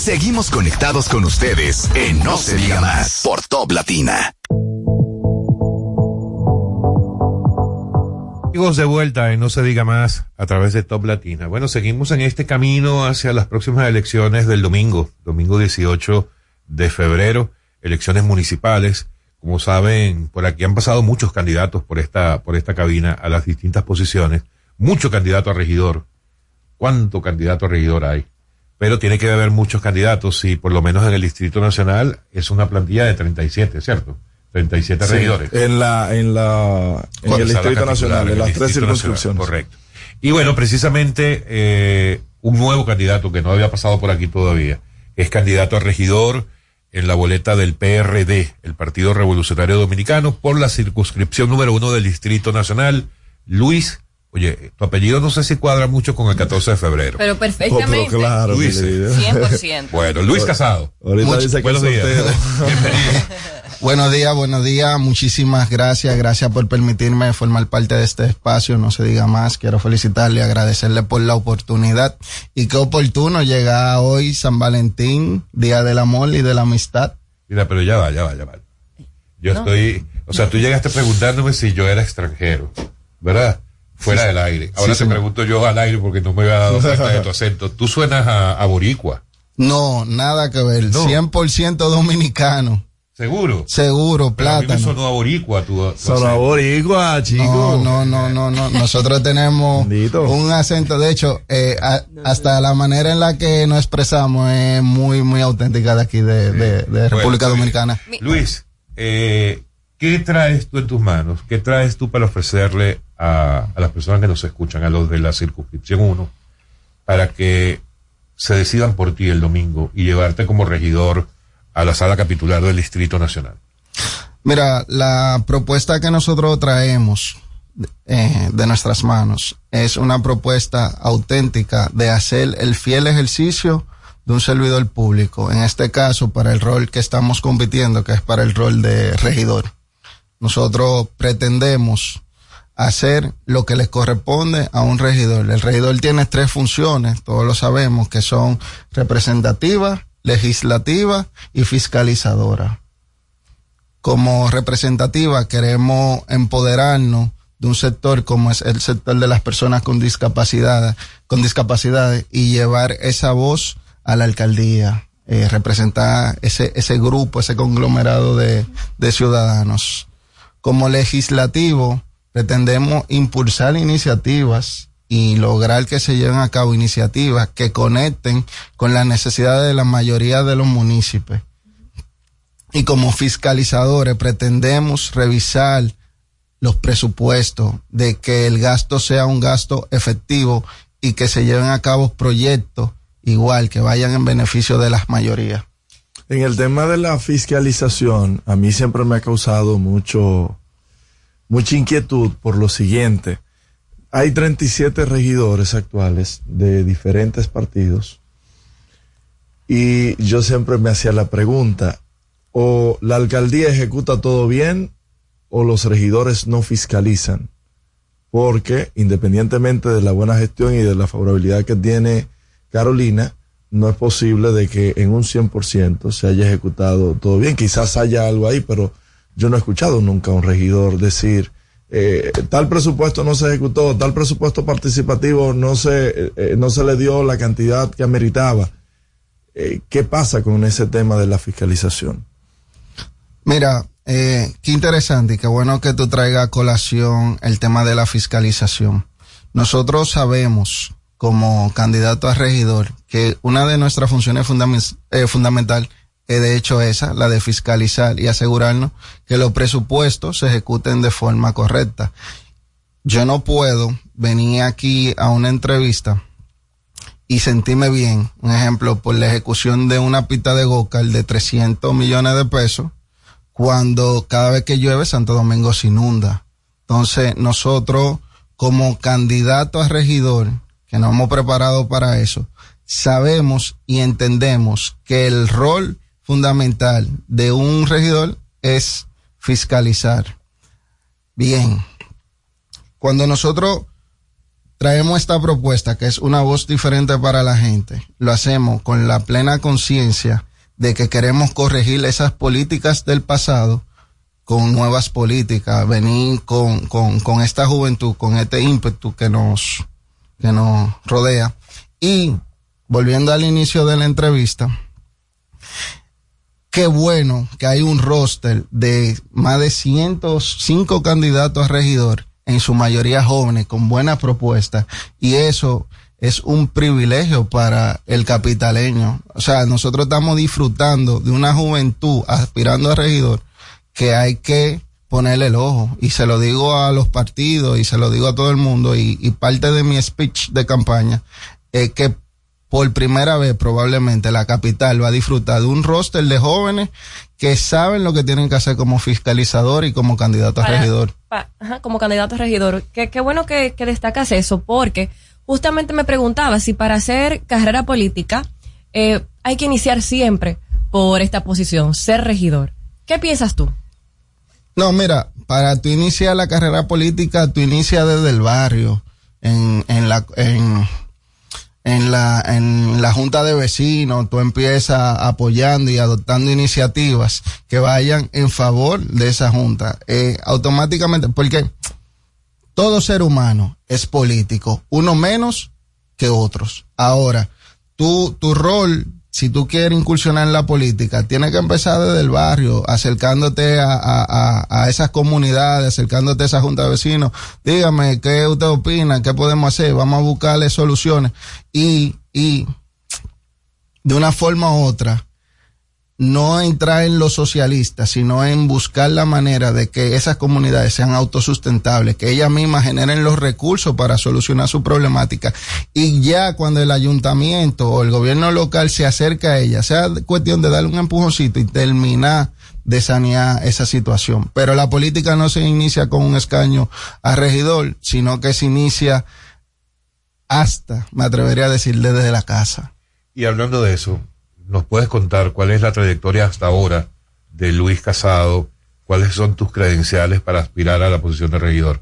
Seguimos conectados con ustedes en No se diga más por Top Latina. Amigos de vuelta en No se diga más a través de Top Latina. Bueno, seguimos en este camino hacia las próximas elecciones del domingo, domingo 18 de febrero, elecciones municipales. Como saben, por aquí han pasado muchos candidatos por esta, por esta cabina a las distintas posiciones. Mucho candidato a regidor. ¿Cuánto candidato a regidor hay? Pero tiene que haber muchos candidatos y por lo menos en el Distrito Nacional es una plantilla de 37, ¿cierto? 37 Sí, regidores. En la, en la, en el Distrito Nacional, en las tres Nacional, circunscripciones. Correcto. Y bueno, precisamente eh, un nuevo candidato que no había pasado por aquí todavía, es candidato a regidor en la boleta del PRD, el Partido Revolucionario Dominicano, por la circunscripción número uno del Distrito Nacional, Luis. Oye, tu apellido no sé si cuadra mucho con el 14 de febrero. Pero perfectamente. Oh, pero claro, Luis. mi querido. 100%. Bueno, Luis Casado. Ahorita Mucho- dice buenos días. <laughs> Bienvenido. <laughs> Buenos días, buenos días. Muchísimas gracias. Gracias por permitirme formar parte de este espacio. No se diga más. Quiero felicitarle y agradecerle por la oportunidad. Y qué oportuno llegar hoy San Valentín, Día del Amor y de la Amistad. Mira, pero ya va, ya va, ya va. Yo No. estoy, o sea, tú llegaste preguntándome si yo era extranjero, ¿verdad? Fuera Sí, del aire. Ahora sí, te señor. pregunto yo al aire porque no me había dado cuenta de tu <laughs> acento. Tú suenas a, a boricua, No, nada que ver. No. 100% dominicano. ¿seguro? Seguro, a plátano. sonó a boricua tu acento. Sonó boricua, chico. No, no, no, no, no. Nosotros tenemos un acento, de hecho, eh, a- hasta la manera en la que nos expresamos es muy, muy auténtica de aquí, de, de- de República Bueno, Dominicana. Luis, eh, ¿qué traes tú en tus manos? ¿Qué traes tú para ofrecerle a, las personas que nos escuchan, a los de la circunscripción 1, para que se decidan por ti el domingo y llevarte como regidor a la sala capitular del Distrito Nacional? Mira, la propuesta que nosotros traemos eh, de nuestras manos es una propuesta auténtica de hacer el fiel ejercicio de un servidor público, en este caso para el rol que estamos compitiendo, que es para el rol de regidor. Nosotros pretendemos hacer lo que les corresponde a un regidor. El regidor tiene tres funciones, todos lo sabemos, que son representativa, legislativa y fiscalizadora como representativa queremos empoderarnos de un sector como es el sector de las personas con discapacidad, con discapacidades y llevar esa voz a la alcaldía, eh, representar ese, ese grupo, ese conglomerado de, de ciudadanos. Como legislativo pretendemos impulsar iniciativas y lograr que se lleven a cabo iniciativas que conecten con las necesidades de la mayoría de los municipios y como fiscalizadores pretendemos revisar los presupuestos de que el gasto sea un gasto efectivo y que se lleven a cabo proyectos igual que vayan en beneficio de las mayorías. En el tema de la fiscalización, a mí siempre me ha causado mucho, mucha inquietud por lo siguiente. Hay 37 regidores actuales de diferentes partidos y yo siempre me hacía la pregunta, o la alcaldía ejecuta todo bien o los regidores no fiscalizan. Porque independientemente de la buena gestión y de la favorabilidad que tiene Carolina, no es posible de que en un 100% se haya ejecutado todo bien. Quizás haya algo ahí, pero yo no he escuchado nunca a un regidor decir, eh, tal presupuesto no se ejecutó, tal presupuesto participativo no se, eh, eh, no se le dio la cantidad que ameritaba. Eh, ¿Qué pasa con ese tema de la fiscalización? Mira, qué interesante y qué bueno que tú traigas a colación el tema de la fiscalización. Nosotros sabemos como candidato a regidor que una de nuestras funciones fundamen- eh, fundamental es de hecho esa, la de fiscalizar y asegurarnos que los presupuestos se ejecuten de forma correcta. Yo no puedo venir aquí a una entrevista y sentirme bien, un ejemplo, por la ejecución de una pista de Gocal de 300 millones de pesos, cuando cada vez que llueve Santo Domingo se inunda. Entonces, nosotros como candidato a regidor, que nos hemos preparado para eso, sabemos y entendemos que el rol fundamental de un regidor es fiscalizar. Bien, cuando nosotros traemos esta propuesta, que es una voz diferente para la gente, lo hacemos con la plena conciencia de que queremos corregir esas políticas del pasado con nuevas políticas, venir con, con, con esta juventud, con este ímpetu que nos, que nos rodea. Y volviendo al inicio de la entrevista, qué bueno que hay un roster de más de 105 candidatos a regidor, en su mayoría jóvenes, con buenas propuestas, y eso es un privilegio para el capitaleño. O sea, nosotros estamos disfrutando de una juventud aspirando a regidor que hay que ponerle el ojo. Y se lo digo a los partidos y se lo digo a todo el mundo. Y, y parte de mi speech de campaña es que por primera vez probablemente la capital va a disfrutar de un roster de jóvenes que saben lo que tienen que hacer como fiscalizador y como candidato a Para- regidor. pa- ajá, como candidato a regidor. Qué, qué bueno que, que destacas eso, porque justamente me preguntaba si para hacer carrera política eh, hay que iniciar siempre por esta posición, ser regidor. ¿Qué piensas tú? No, mira, para tú iniciar la carrera política, tú inicias desde el barrio, en la junta de vecinos, tú empiezas apoyando y adoptando iniciativas que vayan en favor de esa junta. Eh, automáticamente, porque todo ser humano es político, uno menos que otros. Ahora, tú, tu rol, si tú quieres incursionar en la política, tienes que empezar desde el barrio, acercándote a, a, a, esas comunidades, acercándote a esa junta de vecinos. Dígame, ¿qué usted opina? ¿Qué podemos hacer? Vamos a buscarle soluciones. Y, y de una forma u otra, no entrar en lo socialista, sino en buscar la manera de que esas comunidades sean autosustentables, que ellas mismas generen los recursos para solucionar su problemática. Y ya cuando el ayuntamiento o el gobierno local se acerca a ella, sea cuestión de darle un empujoncito y terminar de sanear esa situación. Pero la política no se inicia con un escaño a regidor, sino que se inicia hasta, me atrevería a decir, desde la casa. Y hablando de eso, ¿nos puedes contar cuál es la trayectoria hasta ahora de Luis Casado? ¿Cuáles son tus credenciales para aspirar a la posición de regidor?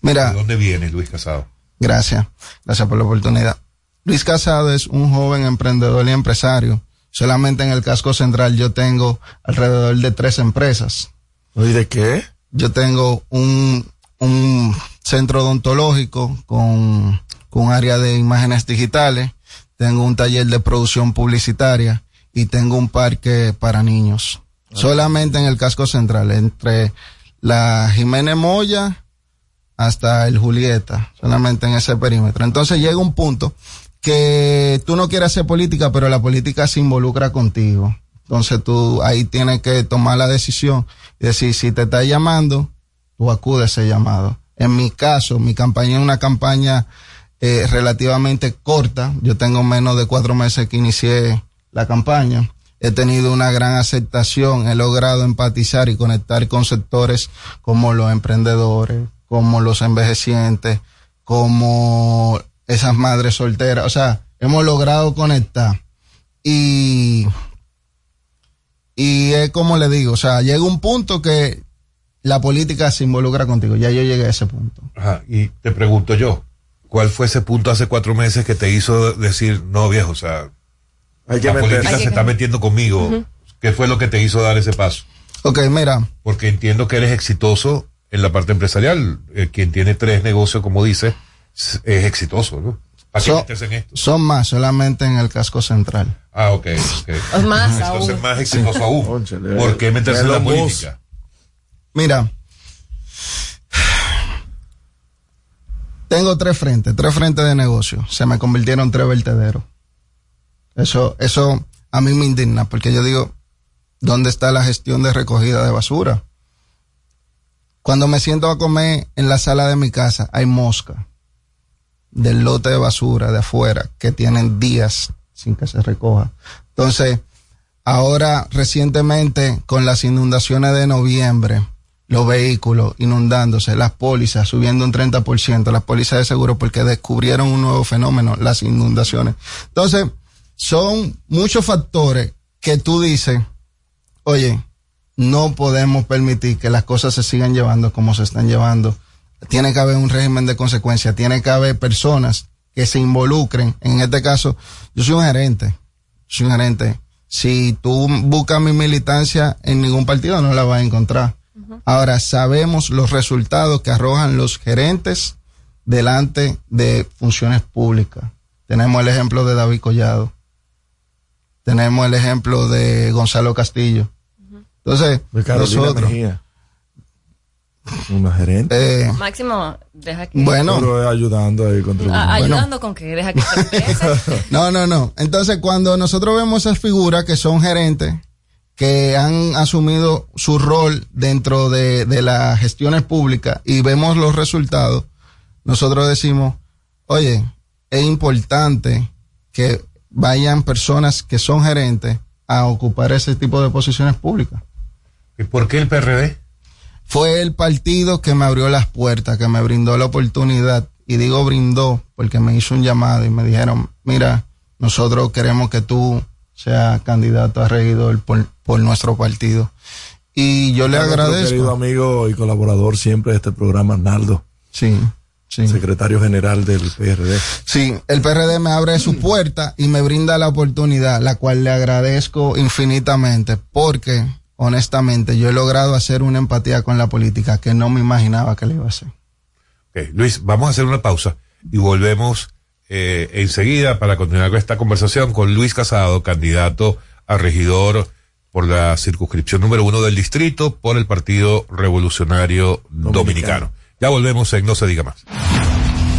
Mira. ¿De dónde vienes, Luis Casado? Gracias. Gracias por la oportunidad. Luis Casado es un joven emprendedor y empresario. Solamente en el casco central yo tengo alrededor de tres empresas. ¿Y de qué? Yo tengo un, un centro odontológico con, con área de imágenes digitales. Tengo un taller de producción publicitaria y tengo un parque para niños. Solamente en el casco central, entre la Jiménez Moya hasta el Julieta, solamente en ese perímetro. Entonces llega un punto que tú no quieres hacer política, pero la política se involucra contigo. Entonces tú ahí tienes que tomar la decisión y decir, si te está llamando, tú acudes a ese llamado. En mi caso, mi campaña es una campaña eh, relativamente corta. Yo tengo menos de cuatro meses que inicié la campaña. He tenido una gran aceptación, he logrado empatizar y conectar con sectores como los emprendedores, como los envejecientes, como esas madres solteras. O sea, hemos logrado conectar. Y, y es como le digo, o sea, llega un punto que la política se involucra contigo. Ya yo llegué a ese punto. Ajá, y te pregunto yo, ¿cuál fue ese punto hace cuatro meses que te hizo decir, no viejo, o sea, Hay que la meter- política Hay se está metiendo conmigo? ¿Qué fue lo que te hizo dar ese paso? Ok, mira. Porque entiendo que eres exitoso en la parte empresarial. Eh, quien tiene tres negocios, como dice, es es exitoso, ¿no? ¿Para qué So- meterse en esto? Son más, solamente en el casco central. Ah, ok, ok. <laughs> Es más Entonces aún. más exitoso aún. Cónchale, ¿Por qué meterse en la política? Mira, tengo tres frentes, tres frentes de negocio. Se me convirtieron tres vertederos. Eso, eso a mí me indigna porque yo digo, ¿dónde está la gestión de recogida de basura? Cuando me siento a comer en la sala de mi casa, hay mosca del lote de basura de afuera que tienen días sin que se recoja. Entonces, ahora recientemente con las inundaciones de noviembre, los vehículos inundándose, las pólizas subiendo un 30%, las pólizas de seguro porque descubrieron un nuevo fenómeno, las inundaciones. Entonces, son muchos factores que tú dices, oye, no podemos permitir que las cosas se sigan llevando como se están llevando. Tiene que haber un régimen de consecuencia, tiene que haber personas que se involucren. En este caso, yo soy un gerente, soy un gerente. Si tú buscas mi militancia en ningún partido, no la vas a encontrar. Ahora, sabemos los resultados que arrojan los gerentes delante de funciones públicas. Tenemos el ejemplo de David Collado. Tenemos el ejemplo de Gonzalo Castillo. Entonces, nosotros. Una gerente. eh, Máximo, deja que... Bueno. Pero ayudando ahí. A- ayudando con que deja que se. <laughs> No, no, no. Entonces, cuando nosotros vemos esas figuras que son gerentes, que han asumido su rol dentro de, de las gestiones públicas y vemos los resultados, nosotros decimos, oye, es importante que vayan personas que son gerentes a ocupar ese tipo de posiciones públicas. ¿Y por qué el PRD? Fue el partido que me abrió las puertas, que me brindó la oportunidad. Y digo brindó porque me hizo un llamado y me dijeron, mira, nosotros queremos que tú seas candidato a regidor por, por nuestro partido. Y yo le agradezco. Querido amigo y colaborador siempre de este programa, Arnaldo. Sí, sí. Secretario general del PRD. Sí, el PRD me abre su puerta y me brinda la oportunidad, la cual le agradezco infinitamente, porque honestamente yo he logrado hacer una empatía con la política que no me imaginaba que le iba a hacer. Luis, vamos a hacer una pausa y volvemos eh, enseguida para continuar con esta conversación con Luis Casado, candidato a regidor por la circunscripción número uno del distrito por el Partido Revolucionario Dominicano. Ya volvemos en No se diga más.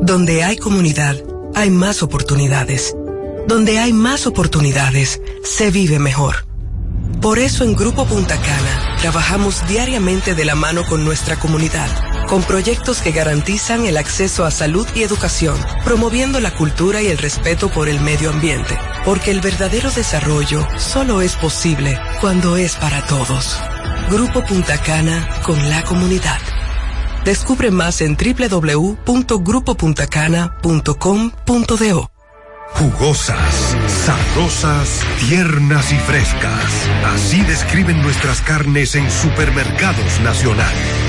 Donde hay comunidad, hay más oportunidades. Donde hay más oportunidades, se vive mejor. Por eso en Grupo Punta Cana trabajamos diariamente de la mano con nuestra comunidad, con proyectos que garantizan el acceso a salud y educación, promoviendo la cultura y el respeto por el medio ambiente, porque el verdadero desarrollo solo es posible cuando es para todos. Grupo Punta Cana con la comunidad. Descubre más en www.grupopuntacana.com.do. Jugosas, sabrosas, tiernas y frescas. Así describen nuestras carnes en supermercados nacional.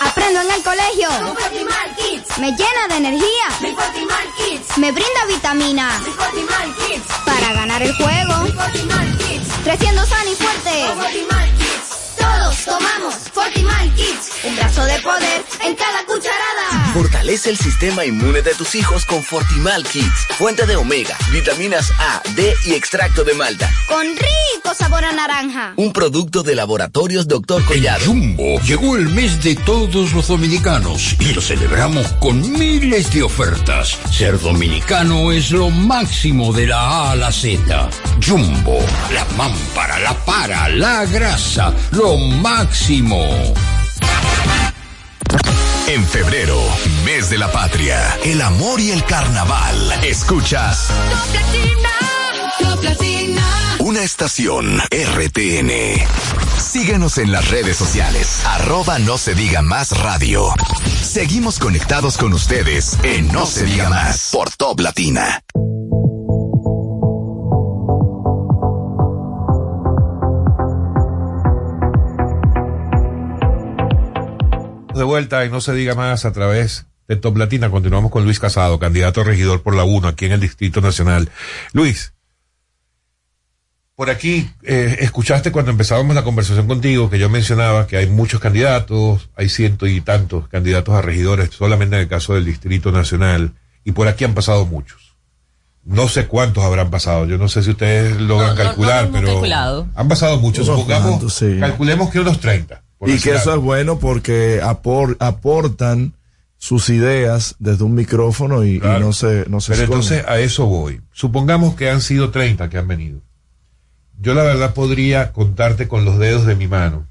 Aprendo en el colegio. Me llena de energía. Me brinda vitamina. Para ganar el juego. Creciendo sano y fuerte. Todos tomamos Fortimal Kids. Un brazo de poder en cada cucharada. Fortalece el sistema inmune de tus hijos con Fortimal Kids, fuente de omega, vitaminas A, D y extracto de malta. Con rico sabor a naranja. Un producto de laboratorios Dr. Collado. Jumbo llegó el mes de todos los dominicanos y lo celebramos con miles de ofertas. Ser dominicano es lo máximo de la A a la Z. Jumbo, la mámpara, la para, la grasa, lo máximo. En febrero, mes de la patria, el amor y el carnaval. Escuchas una estación RTN. Síguenos en las redes sociales, arroba no se diga más radio. Seguimos conectados con ustedes en No se diga más por Top Latina. De vuelta y no se diga más a través de Top Latina. Continuamos con Luis Casado, candidato a regidor por la 1 aquí en el Distrito Nacional. Luis, por aquí eh, escuchaste cuando empezábamos la conversación contigo que yo mencionaba que hay muchos candidatos, hay ciento y tantos candidatos a regidores solamente en el caso del Distrito Nacional y por aquí han pasado muchos. No sé cuántos habrán pasado, yo no sé si ustedes logran calcular, pero calculado. han pasado muchos. Supongamos, sí. calculemos que unos 30. Y que eso es bueno porque apor- aportan sus ideas desde un micrófono y, no se, no se Pero esconden. entonces a eso voy. Supongamos que han sido 30 que han venido. Yo la verdad podría contarte con los dedos de mi mano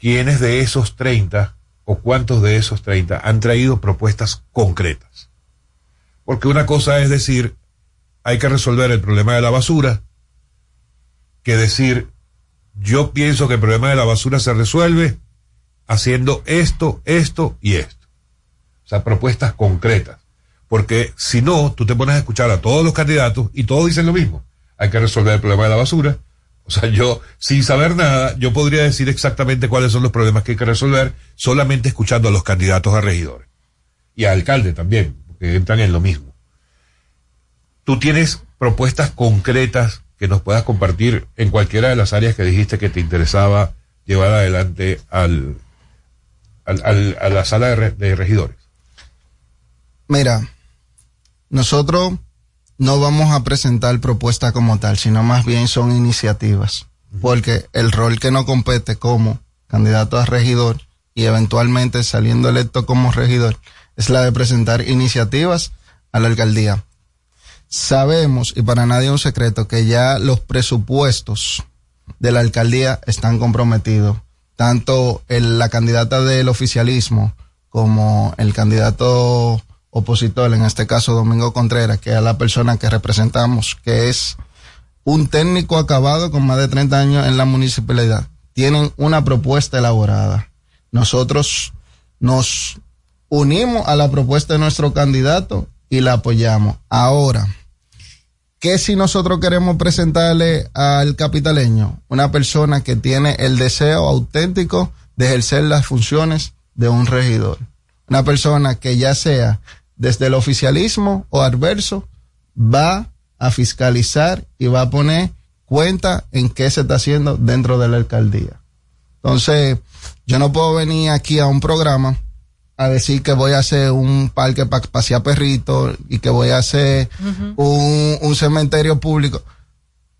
quiénes de esos 30 o cuántos de esos 30 han traído propuestas concretas. Porque una cosa es decir, hay que resolver el problema de la basura que decir, yo pienso que el problema de la basura se resuelve haciendo esto, esto y esto. O sea, propuestas concretas. Porque si no, tú te pones a escuchar a todos los candidatos y todos dicen lo mismo. Hay que resolver el problema de la basura. O sea, yo, sin saber nada, yo podría decir exactamente cuáles son los problemas que hay que resolver solamente escuchando a los candidatos a regidores. Y a alcalde también, porque entran en lo mismo. Tú tienes propuestas concretas que nos puedas compartir en cualquiera de las áreas que dijiste que te interesaba llevar adelante al, al- al- a la sala de, re- de regidores. Mira, nosotros no vamos a presentar propuestas como tal, sino más bien son iniciativas. Porque el rol que nos compete como candidato a regidor y eventualmente saliendo electo como regidor es la de presentar iniciativas a la alcaldía. Sabemos, y para nadie es un secreto, que ya los presupuestos de la alcaldía están comprometidos. Tanto la candidata del oficialismo como el candidato opositor, en este caso Domingo Contreras, que es la persona que representamos, que es un técnico acabado con más de 30 años en la municipalidad, tienen una propuesta elaborada. Nosotros nos unimos a la propuesta de nuestro candidato y la apoyamos. Ahora, ¿qué si nosotros queremos presentarle al capitaleño? Una persona que tiene el deseo auténtico de ejercer las funciones de un regidor. Una persona que ya sea desde el oficialismo o adverso, va a fiscalizar y va a poner cuenta en qué se está haciendo dentro de la alcaldía. Entonces, yo no puedo venir aquí a un programa a decir que voy a hacer un parque para pasear perritos y que voy a hacer un, un cementerio público.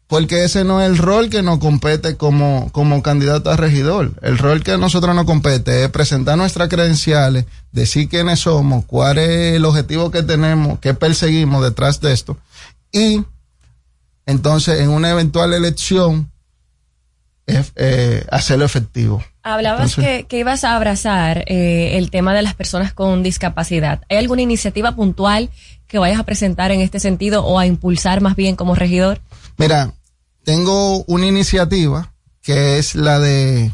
Porque ese no es el rol que nos compete como, como candidato a regidor. El rol que a nosotros nos compete es presentar nuestras credenciales, decir quiénes somos, cuál es el objetivo que tenemos, qué perseguimos detrás de esto. Y entonces en una eventual elección, eh, hacerlo efectivo. Hablabas Entonces- que, que ibas a abrazar eh, el tema de las personas con discapacidad. ¿Hay alguna iniciativa puntual que vayas a presentar en este sentido o a impulsar más bien como regidor? Mira, tengo una iniciativa que es la de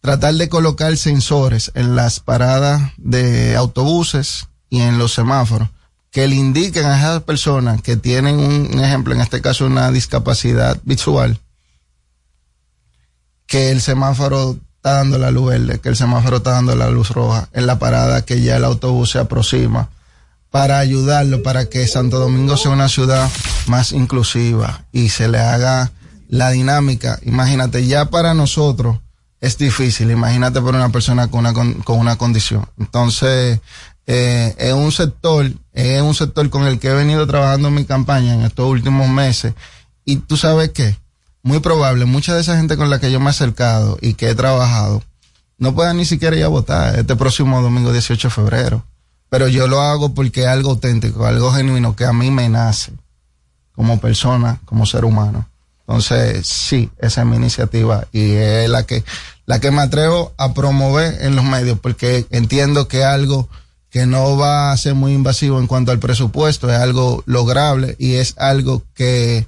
tratar de colocar sensores en las paradas de autobuses y en los semáforos que le indiquen a esas personas que tienen un, un ejemplo, en este caso una discapacidad visual, que el semáforo está dando la luz verde, que el semáforo está dando la luz roja en la parada que ya el autobús se aproxima para ayudarlo, para que Santo Domingo sea una ciudad más inclusiva y se le haga la dinámica. Imagínate, ya para nosotros es difícil, imagínate para una persona con una, con, una condición. Entonces, eh, es un sector, es un sector con el que he venido trabajando en mi campaña en estos últimos meses. Y tú sabes qué, muy probable, mucha de esa gente con la que yo me he acercado y que he trabajado, no puedan ni siquiera ir a votar este próximo domingo 18 de febrero. Pero yo lo hago porque es algo auténtico, algo genuino que a mí me nace como persona, como ser humano. Entonces, sí, esa es mi iniciativa y es la que, la que me atrevo a promover en los medios porque entiendo que algo que no va a ser muy invasivo en cuanto al presupuesto, es algo lograble y es algo que,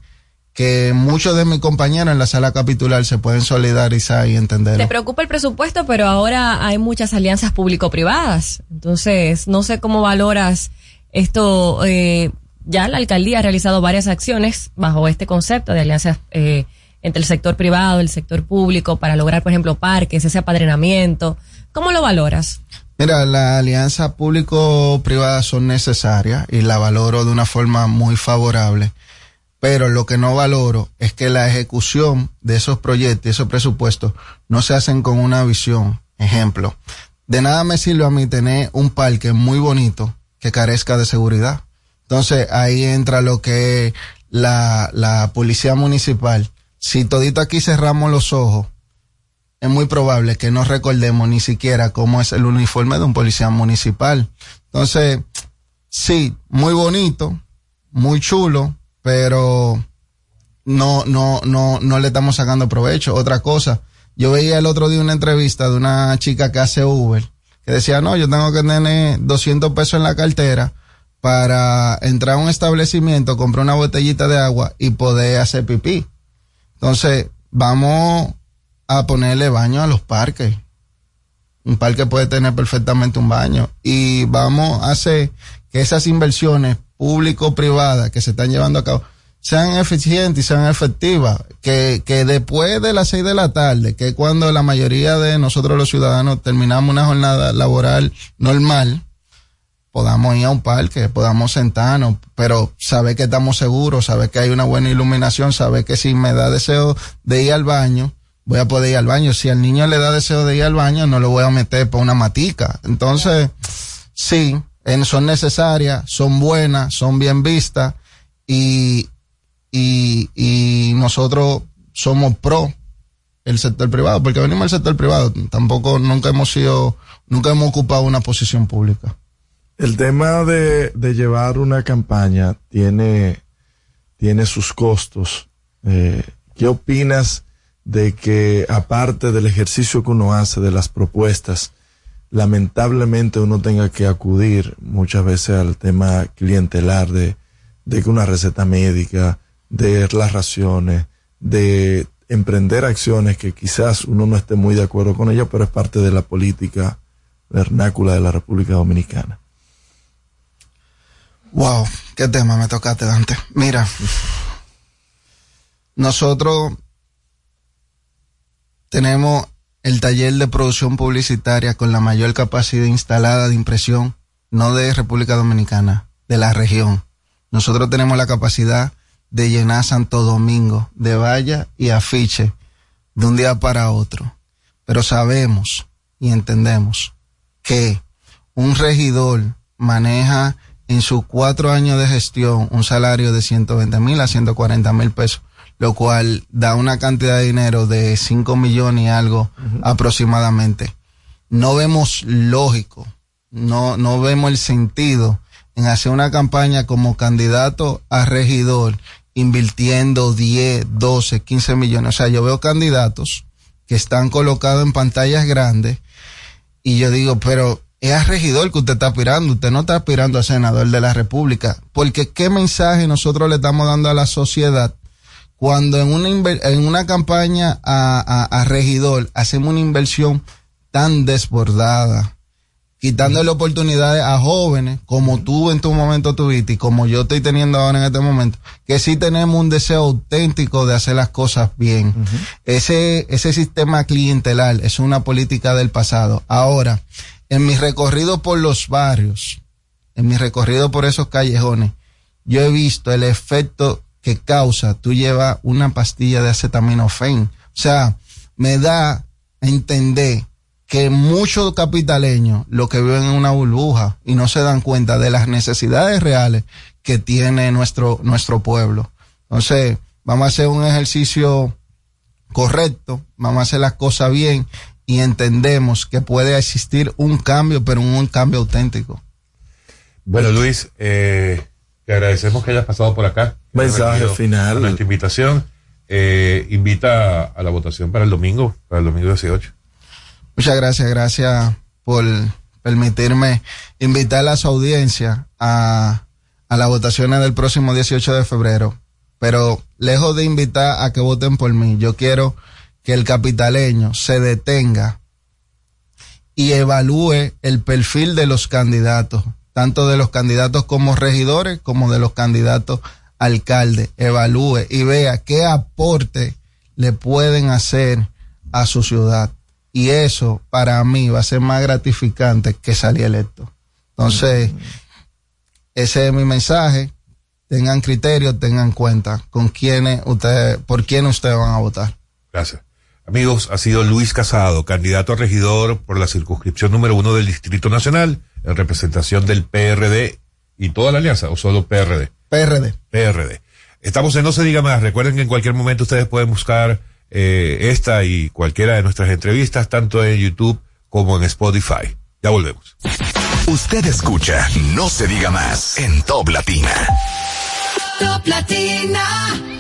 que muchos de mis compañeros en la sala capitular se pueden solidarizar y entender. Te preocupa el presupuesto, pero ahora hay muchas alianzas público-privadas. Entonces, no sé cómo valoras esto. eh, ya la alcaldía ha realizado varias acciones bajo este concepto de alianzas eh, entre el sector privado, el sector público, para lograr, por ejemplo, parques, ese apadrinamiento. ¿Cómo lo valoras? Mira, las alianzas público-privadas son necesarias y la valoro de una forma muy favorable, pero lo que no valoro es que la ejecución de esos proyectos y esos presupuestos no se hacen con una visión. Ejemplo, de nada me sirve a mí tener un parque muy bonito que carezca de seguridad. Entonces ahí entra lo que es la, la policía municipal. Si todito aquí cerramos los ojos, es muy probable que no recordemos ni siquiera cómo es el uniforme de un policía municipal. Entonces, sí, muy bonito, muy chulo, pero no, no, no, no le estamos sacando provecho. Otra cosa, yo veía el otro día una entrevista de una chica que hace Uber, que decía, no, yo tengo que tener 200 pesos en la cartera para entrar a un establecimiento, comprar una botellita de agua y poder hacer pipí. Entonces, vamos a ponerle baño a los parques. Un parque puede tener perfectamente un baño. Y vamos a hacer que esas inversiones público-privadas que se están llevando a cabo sean eficientes y sean efectivas. Que, que después de las seis de la tarde, que es cuando la mayoría de nosotros los ciudadanos terminamos una jornada laboral normal, podamos ir a un parque, podamos sentarnos, pero saber que estamos seguros, saber que hay una buena iluminación, saber que si me da deseo de ir al baño, voy a poder ir al baño. Si al niño le da deseo de ir al baño, no lo voy a meter por una matica. Entonces, sí, son necesarias, son buenas, son bien vistas y, y, y nosotros somos pro el sector privado, porque venimos del sector privado, tampoco nunca hemos sido, nunca hemos ocupado una posición pública. El tema de, de llevar una campaña tiene, tiene sus costos. Eh, ¿Qué opinas de que aparte del ejercicio que uno hace, de las propuestas, lamentablemente uno tenga que acudir muchas veces al tema clientelar de, de una receta médica, de las raciones, de emprender acciones que quizás uno no esté muy de acuerdo con ellas, pero es parte de la política vernácula de la República Dominicana. Wow, qué tema me tocaste, Dante. Mira, nosotros tenemos el taller de producción publicitaria con la mayor capacidad instalada de impresión, no de República Dominicana, de la región. Nosotros tenemos la capacidad de llenar Santo Domingo de valla y afiche de un día para otro. Pero sabemos y entendemos que un regidor maneja en sus cuatro años de gestión un salario de 120 mil a 140 mil pesos, lo cual da una cantidad de dinero de 5 millones y algo aproximadamente. No vemos lógico, no, no vemos el sentido en hacer una campaña como candidato a regidor invirtiendo 10, 12, 15 millones. O sea, yo veo candidatos que están colocados en pantallas grandes y yo digo, pero es a regidor que usted está aspirando, usted no está aspirando a senador de la República, porque qué mensaje nosotros le estamos dando a la sociedad cuando en una, en una campaña a, a- a regidor hacemos una inversión tan desbordada, quitándole oportunidades a jóvenes, como tú en tu momento tuviste y como yo estoy teniendo ahora en este momento, que sí tenemos un deseo auténtico de hacer las cosas bien. Ese, ese sistema clientelar es una política del pasado. Ahora, en mi recorrido por los barrios, en mi recorrido por esos callejones, yo he visto el efecto que causa tú llevas una pastilla de acetaminofén. O sea, me da a entender que muchos capitaleños lo que viven en una burbuja y no se dan cuenta de las necesidades reales que tiene nuestro, nuestro pueblo. Entonces, vamos a hacer un ejercicio correcto, vamos a hacer las cosas bien y entendemos que puede existir un cambio, pero un cambio auténtico. Bueno, Luis, eh, te agradecemos que hayas pasado por acá. Mensaje final. Nuestra invitación. Eh, invita a la votación para el domingo, para el domingo 18. Muchas gracias, gracias por permitirme invitar a su audiencia a, a las votaciones del próximo 18 de febrero. Pero lejos de invitar a que voten por mí, yo quiero que el capitaleño se detenga y evalúe el perfil de los candidatos, tanto de los candidatos como regidores como de los candidatos alcaldes. Evalúe y vea qué aporte le pueden hacer a su ciudad. Y eso para mí va a ser más gratificante que salir electo. Entonces, ese es mi mensaje. Tengan criterio, tengan cuenta con quiénes ustedes, por quién ustedes van a votar. Gracias. Amigos, ha sido Luis Casado, candidato a regidor por la circunscripción número uno del Distrito Nacional, en representación del PRD y toda la alianza, o solo PRD. PRD. PRD. Estamos en No Se Diga Más. Recuerden que en cualquier momento ustedes pueden buscar eh, esta y cualquiera de nuestras entrevistas, tanto en YouTube como en Spotify. Ya volvemos. Usted escucha No se diga más en Top Latina. Top Latina.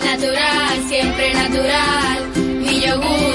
Natural, siempre natural. Mi yogur,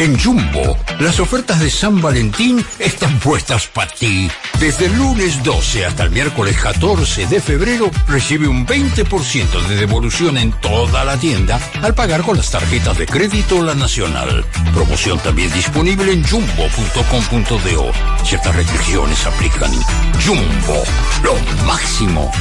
En Jumbo, las ofertas de San Valentín están puestas para ti. Desde el lunes 12 hasta el miércoles 14 de febrero, recibe un 20% de devolución en toda la tienda al pagar con las tarjetas de crédito La Nacional. Promoción también disponible en jumbo.com.do. Ciertas restricciones aplican. Jumbo, lo máximo.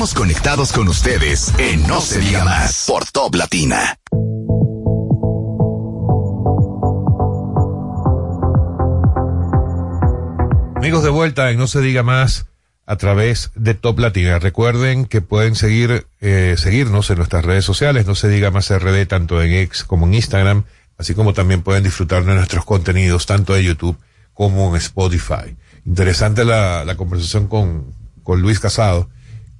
Conectados con ustedes en No se diga más por Top Latina. Amigos de vuelta en No se diga más a través de Top Latina. Recuerden que pueden seguir eh, seguirnos en nuestras redes sociales, No se diga más RD tanto en X como en Instagram, así como también pueden disfrutar de nuestros contenidos tanto de YouTube como en Spotify. Interesante la, conversación con, con Luis Casado.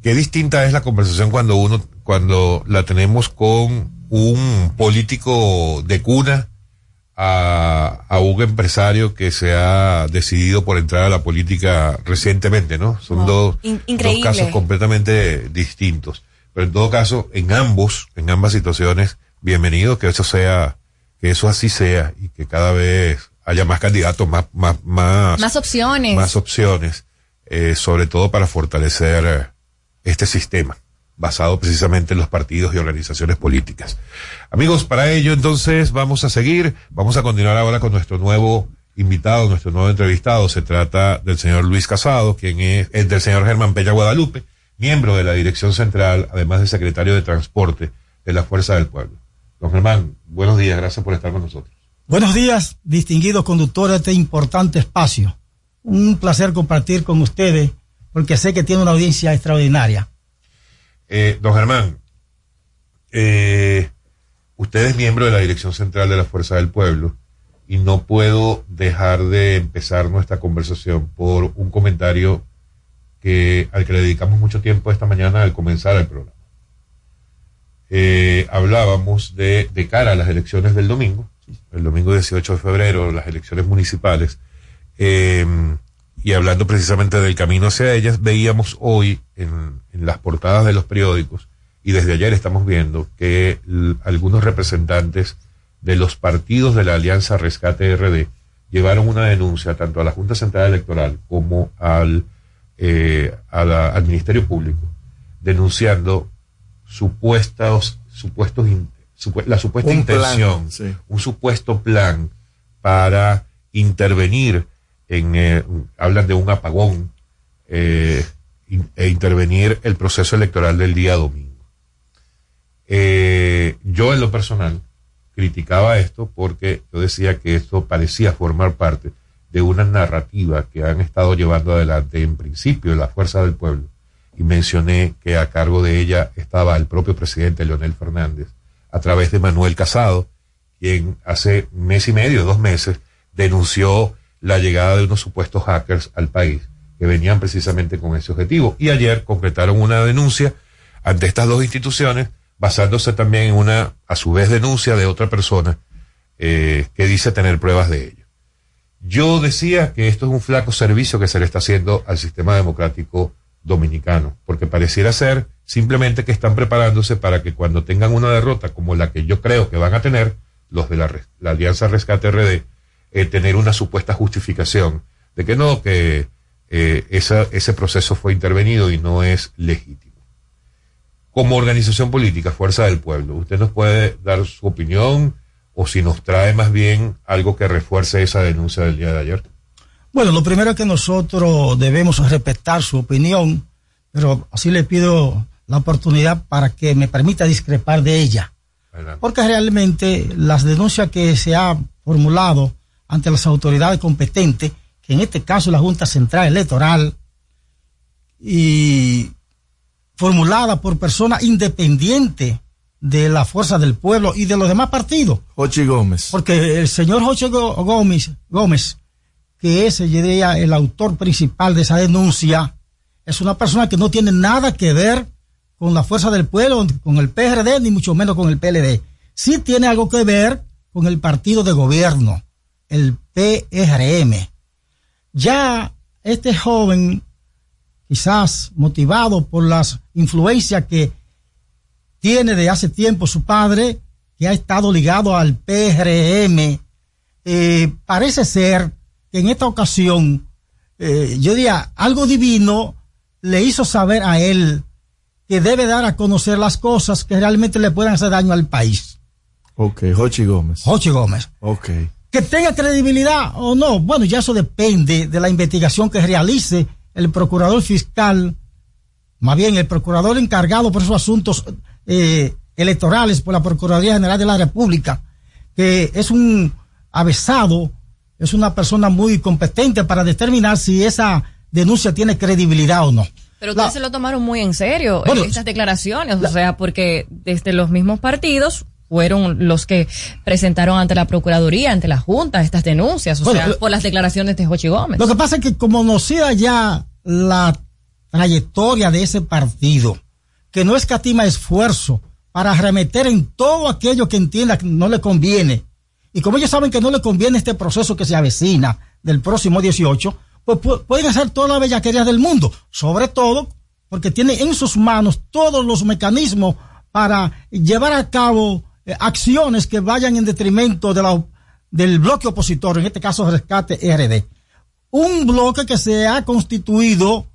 Qué distinta es la conversación cuando uno, cuando la tenemos con un político de cuna a, a un empresario que se ha decidido por entrar a la política recientemente, ¿no? Son dos, dos casos completamente distintos. Pero en todo caso, en ambos, en ambas situaciones, bienvenido que eso sea, que eso así sea y que cada vez haya más candidatos, más, más, más, Más opciones. más opciones, eh, sobre todo para fortalecer este sistema basado precisamente en los partidos y organizaciones políticas. Amigos, para ello entonces vamos a seguir, vamos a continuar ahora con nuestro nuevo invitado, nuestro nuevo entrevistado. Se trata del señor Luis Casado, quien es, es del señor Germán Peña Guadalupe, miembro de la Dirección Central, además de secretario de Transporte de la Fuerza del Pueblo. Don Germán, buenos días, gracias por estar con nosotros. Buenos días, distinguidos conductores de este importante espacio. Un placer compartir con ustedes porque sé que tiene una audiencia extraordinaria. Eh, don Germán, eh, usted es miembro de la Dirección Central de la Fuerza del Pueblo y no puedo dejar de empezar nuestra conversación por un comentario que al que le dedicamos mucho tiempo esta mañana al comenzar el programa. Eh, hablábamos de, cara a las elecciones del domingo, el domingo 18 de febrero, las elecciones municipales, eh, y hablando precisamente del camino hacia ellas, veíamos hoy en, en las portadas de los periódicos, y desde ayer estamos viendo que algunos representantes de los partidos de la Alianza Rescate RD llevaron una denuncia tanto a la Junta Central Electoral como al, eh, a la- al Ministerio Público, denunciando supuestos, supuestos, supu- la supuesta Un plan, intención, sí. un supuesto plan para intervenir en, eh, hablan de un apagón eh, e intervenir el proceso electoral del día domingo. Eh, yo en lo personal criticaba esto porque yo decía que esto parecía formar parte de una narrativa que han estado llevando adelante en principio la Fuerza del Pueblo y mencioné que a cargo de ella estaba el propio presidente Leonel Fernández a través de Manuel Casado, quien hace mes y medio, dos meses, denunció la llegada de unos supuestos hackers al país que venían precisamente con ese objetivo. Y ayer concretaron una denuncia ante estas dos instituciones, basándose también en una, a su vez, denuncia de otra persona eh, que dice tener pruebas de ello. Yo decía que esto es un flaco servicio que se le está haciendo al sistema democrático dominicano, porque pareciera ser simplemente que están preparándose para que cuando tengan una derrota como la que yo creo que van a tener los de la, la Alianza Rescate RD, eh, tener una supuesta justificación de que no, que eh, esa- ese proceso fue intervenido y no es legítimo. Como organización política, Fuerza del Pueblo, ¿usted nos puede dar su opinión o si nos trae más bien algo que refuerce esa denuncia del día de ayer? Bueno, lo primero es que nosotros debemos respetar su opinión, pero así le pido la oportunidad para que me permita discrepar de ella. Porque realmente las denuncias que se han formulado ante las autoridades competentes, que en este caso la Junta Central Electoral, y formulada por personas independientes de la Fuerza del Pueblo y de los demás partidos. Jochi Gómez. Porque el señor Jochi Gómez, Gómez, que es el autor principal de esa denuncia, es una persona que no tiene nada que ver con la Fuerza del Pueblo, con el PRD, ni mucho menos con el PLD. Sí tiene algo que ver con el partido de gobierno, el PRM. Ya este joven, quizás motivado por las influencias que tiene de hace tiempo su padre, que ha estado ligado al PRM, eh, parece ser que en esta ocasión, eh, yo diría, algo divino le hizo saber a él que debe dar a conocer las cosas que realmente le puedan hacer daño al país. Ok, Jochi Gómez. Jochi Gómez. Ok. Que tenga credibilidad o no, bueno, ya eso depende de la investigación que realice el procurador fiscal, más bien el procurador encargado por esos asuntos eh, electorales por la Procuraduría General de la República, que es un avesado, es una persona muy competente para determinar si esa denuncia tiene credibilidad o no. Pero ustedes se lo tomaron muy en serio, estas declaraciones, o sea, porque desde los mismos partidos fueron los que presentaron ante la Procuraduría, ante la Junta, estas denuncias, o sea, por las declaraciones de Jochi Gómez. Lo que pasa es que conocida ya la trayectoria de ese partido, que no escatima esfuerzo para remeter en todo aquello que entienda que no le conviene, y como ellos saben que no le conviene este proceso que se avecina del próximo 18, pues pueden hacer todas las bellaquerías del mundo, sobre todo porque tiene en sus manos todos los mecanismos para llevar a cabo acciones que vayan en detrimento de la, del bloque opositor, en este caso Rescate RD. Un bloque que se ha constituido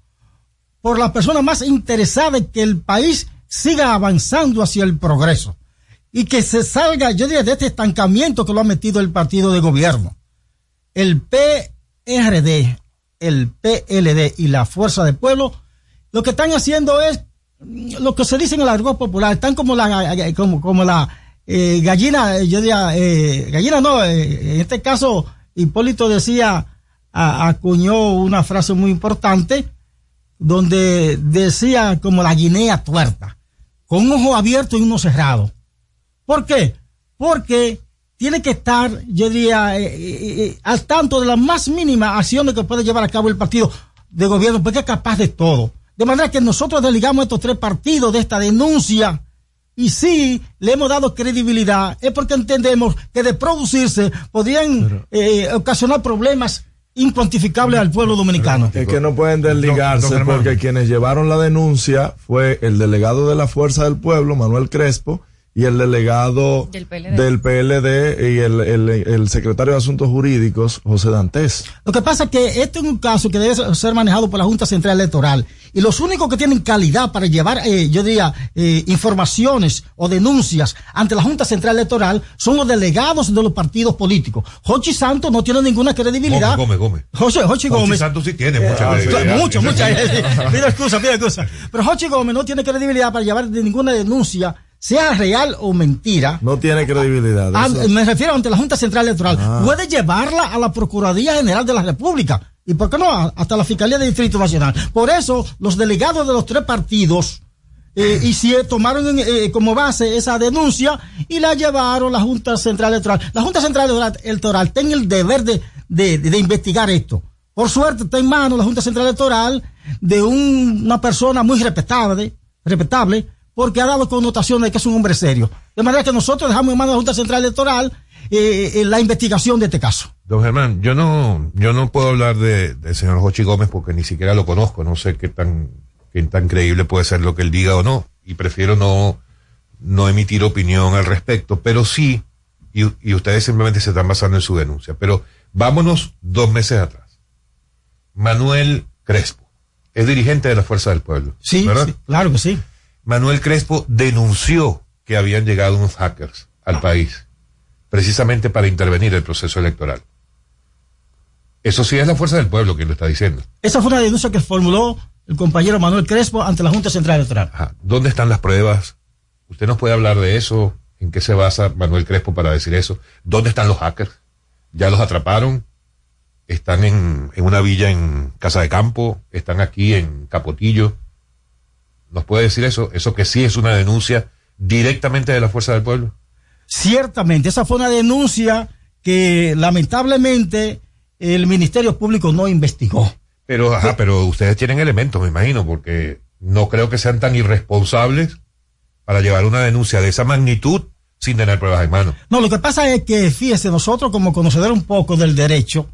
por las personas más interesadas en que el país siga avanzando hacia el progreso y que se salga, yo diría, de este estancamiento que lo ha metido el partido de gobierno. El PRD el PLD y la Fuerza del Pueblo, lo que están haciendo es lo que se dice en el argot popular, están como la, como, como la eh, gallina, yo diría, eh, gallina no, eh, en este caso Hipólito decía, acuñó una frase muy importante, donde decía como la guinea tuerta, con un ojo abierto y uno cerrado. ¿Por qué? Porque tiene que estar, yo diría, eh, eh, eh, al tanto de las más mínimas acciones que puede llevar a cabo el partido de gobierno, porque es capaz de todo. De manera que nosotros desligamos estos tres partidos de esta denuncia y si le hemos dado credibilidad, es porque entendemos que de producirse podrían ocasionar problemas incuantificables al pueblo dominicano. Es que no pueden desligarse porque quienes llevaron la denuncia fue el delegado de la Fuerza del Pueblo, Manuel Crespo, y el delegado del PLD, y el, secretario de Asuntos Jurídicos, José Dantes. Lo que pasa es que este es un caso que debe ser manejado por la Junta Central Electoral y los únicos que tienen calidad para llevar, eh, yo diría, eh, informaciones o denuncias ante la Junta Central Electoral son los delegados de los partidos políticos. Jochi Santos no tiene ninguna credibilidad. Gómez, Gómez. José, Jochi Gómez. Santos sí tiene mucha eh, credibilidad. Mucho, mucha. Pide <laughs> excusa, pide excusa. Pero Jochi Gómez no tiene credibilidad para llevar ninguna denuncia sea real o mentira. No tiene credibilidad. Me refiero ante la Junta Central Electoral. Ah. Puede llevarla a la Procuraduría General de la República. ¿Y por qué no? Hasta la Fiscalía del Distrito Nacional. Por eso, los delegados de los tres partidos eh, y si tomaron eh, como base esa denuncia y la llevaron a la Junta Central Electoral. La Junta Central Electoral tiene el deber de, de, investigar esto. Por suerte está en manos la Junta Central Electoral de una persona muy respetable, respetable porque ha dado connotación de que es un hombre serio. De manera que nosotros dejamos en manos de la Junta Central Electoral eh, eh, la investigación de este caso. Don Germán, yo no, yo no puedo hablar del de señor Jochi Gómez porque ni siquiera lo conozco, no sé qué tan, qué tan creíble puede ser lo que él diga o no, y prefiero no, no emitir opinión al respecto, pero sí, y, y ustedes simplemente se están basando en su denuncia, pero vámonos dos meses atrás. Manuel Crespo es dirigente de la Fuerza del Pueblo. Sí, ¿verdad? sí claro que sí. Manuel Crespo denunció que habían llegado unos hackers al país, precisamente para intervenir el proceso electoral. Eso sí es la fuerza del pueblo quien lo está diciendo. Esa fue una denuncia que formuló el compañero Manuel Crespo ante la Junta Central Electoral. Ajá. ¿Dónde están las pruebas? ¿Usted nos puede hablar de eso? ¿En qué se basa Manuel Crespo para decir eso? ¿Dónde están los hackers? ¿Ya los atraparon? ¿Están en, en una villa en Casa de Campo? ¿Están aquí en Capotillo? ¿Nos puede decir eso? ¿Eso que sí es una denuncia directamente de la Fuerza del Pueblo? Ciertamente, esa fue una denuncia que lamentablemente el Ministerio Público no investigó. Pero, ajá, pero ustedes tienen elementos, me imagino, porque no creo que sean tan irresponsables para llevar una denuncia de esa magnitud sin tener pruebas en mano. No, lo que pasa es que, fíjese, nosotros como conocedores un poco del derecho,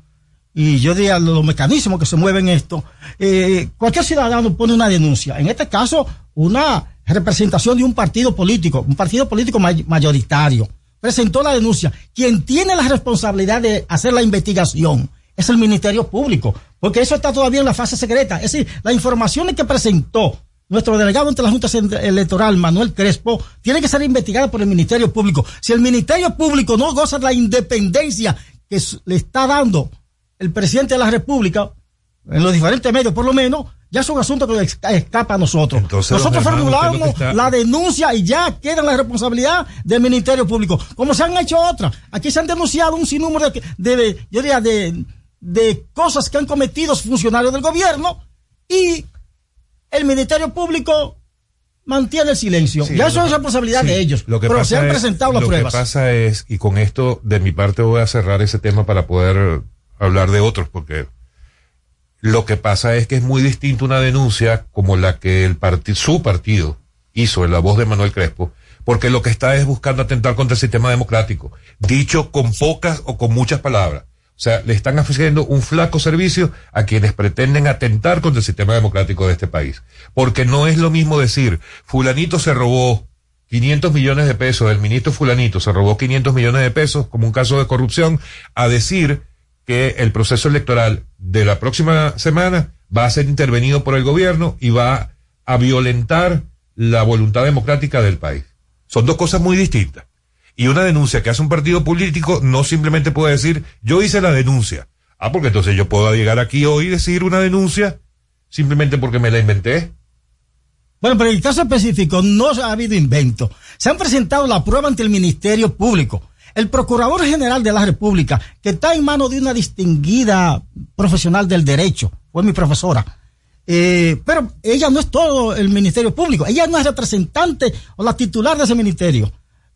y yo diría los mecanismos que se mueven esto, eh, cualquier ciudadano pone una denuncia. En este caso, una representación de un partido político, un partido político may- mayoritario, presentó la denuncia. Quien tiene la responsabilidad de hacer la investigación es el Ministerio Público, porque eso está todavía en la fase secreta. Es decir, las informaciones que presentó nuestro delegado ante la Junta Electoral, Manuel Crespo, tiene que ser investigada por el Ministerio Público. Si el Ministerio Público no goza de la independencia que le está dando el presidente de la República, en los diferentes medios por lo menos, ya es un asunto que escapa a nosotros. Entonces, nosotros lo formulamos está- la denuncia y ya queda la responsabilidad del Ministerio Público. Como se han hecho otras. Aquí se han denunciado un sinnúmero de, de, yo diría, de, de cosas que han cometido funcionarios del gobierno y el Ministerio Público mantiene el silencio. Sí, ya lo eso es responsabilidad sí, de ellos. Lo que pero se han es- presentado las lo pruebas. que pasa es, y con esto de mi parte voy a cerrar ese tema para poder hablar de otros, porque lo que pasa es que es muy distinto una denuncia como la que el su partido hizo en la voz de Manuel Crespo, porque lo que está es buscando atentar contra el sistema democrático, dicho con pocas o con muchas palabras. O sea, le están ofreciendo un flaco servicio a quienes pretenden atentar contra el sistema democrático de este país. Porque no es lo mismo decir, fulanito se robó 500 millones de pesos, el ministro fulanito se robó 500 millones de pesos como un caso de corrupción, a decir que el proceso electoral de la próxima semana va a ser intervenido por el gobierno y va a violentar la voluntad democrática del país. Son dos cosas muy distintas. Y una denuncia que hace un partido político no simplemente puede decir, yo hice la denuncia. Ah, porque entonces yo puedo llegar aquí hoy y decir una denuncia simplemente porque me la inventé. Bueno, pero en el caso específico no ha habido invento. Se han presentado la prueba ante el Ministerio Público. El Procurador General de la República, que está en manos de una distinguida profesional del derecho, fue mi profesora. Eh, pero ella no es todo el Ministerio Público. Ella no es representante o la titular de ese ministerio.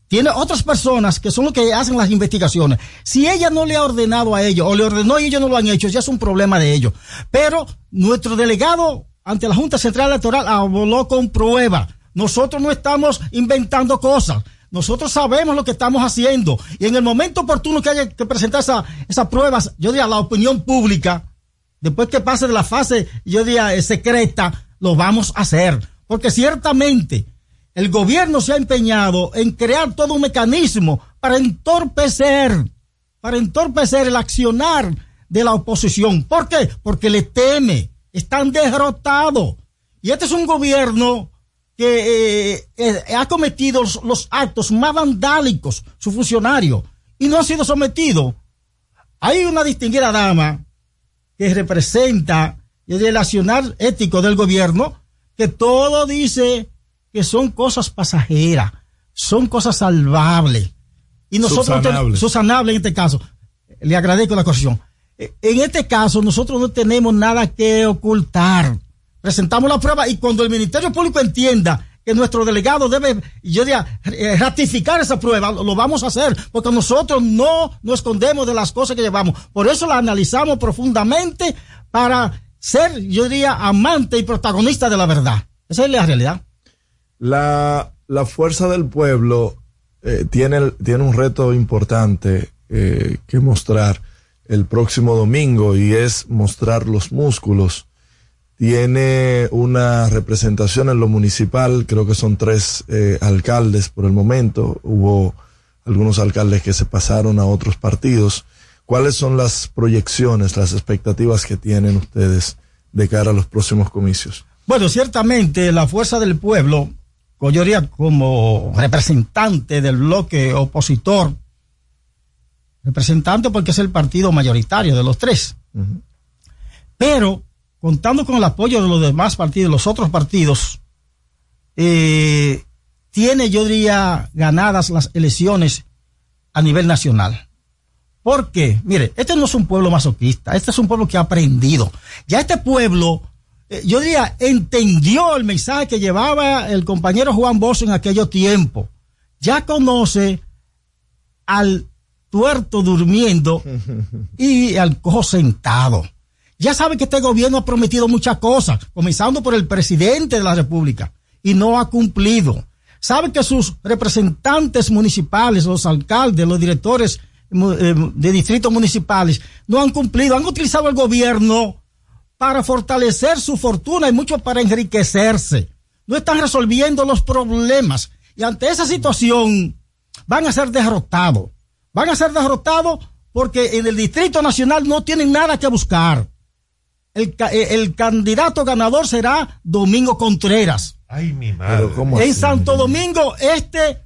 Tiene otras personas que son los que hacen las investigaciones. Si ella no le ha ordenado a ellos, o le ordenó y ellos no lo han hecho, ya es un problema de ellos. Pero nuestro delegado ante la Junta Central Electoral habló con prueba. Nosotros no estamos inventando cosas. Nosotros sabemos lo que estamos haciendo. Y en el momento oportuno que haya que presentar esa- esas pruebas, yo diría, la opinión pública, después que pase de la fase, yo diría, eh, secreta, lo vamos a hacer. Porque ciertamente el gobierno se ha empeñado en crear todo un mecanismo para entorpecer, para entorpecer el accionar de la oposición. ¿Por qué? Porque le teme, están derrotados. Y este es un gobierno que eh, eh, ha cometido los, los actos más vandálicos, su funcionario, y no ha sido sometido. Hay una distinguida dama que representa el accionar ético del gobierno, que todo dice que son cosas pasajeras, son cosas salvables. Y nosotros no ten- en este caso. Le agradezco la corrección. Eh, En este caso, nosotros no tenemos nada que ocultar. Presentamos la prueba y cuando el Ministerio Público entienda que nuestro delegado debe, yo diría, eh, ratificar esa prueba, lo vamos a hacer, porque nosotros no nos escondemos de las cosas que llevamos. Por eso la analizamos profundamente para ser, yo diría, amante y protagonista de la verdad. Esa es la realidad. La, la fuerza del pueblo eh, tiene, tiene un reto importante eh, que mostrar el próximo domingo y es mostrar los músculos. Tiene una representación en lo municipal, creo que son tres eh, alcaldes por el momento. Hubo algunos alcaldes que se pasaron a otros partidos. ¿Cuáles son las proyecciones, las expectativas que tienen ustedes de cara a los próximos comicios? Bueno, ciertamente la fuerza del pueblo, co- yo diría como representante del bloque opositor, representante porque es el partido mayoritario de los tres, pero contando con el apoyo de los demás partidos, los otros partidos, eh, tiene, yo diría, ganadas las elecciones a nivel nacional. ¿Por qué? Mire, este no es un pueblo masoquista, este es un pueblo que ha aprendido. Ya este pueblo, eh, yo diría, entendió el mensaje que llevaba el compañero Juan Bosch en aquello tiempo. Ya conoce al tuerto durmiendo <laughs> y al cojo sentado. Ya sabe que este gobierno ha prometido muchas cosas, comenzando por el presidente de la República, y no ha cumplido. Sabe que sus representantes municipales, los alcaldes, los directores eh, de distritos municipales, no han cumplido, han utilizado el gobierno para fortalecer su fortuna y mucho para enriquecerse. No están resolviendo los problemas. Y ante esa situación van a ser derrotados. Van a ser derrotados porque en el Distrito Nacional no tienen nada que buscar. El, eh, el candidato ganador será Domingo Contreras. Ay, mi madre. En Santo Domingo, este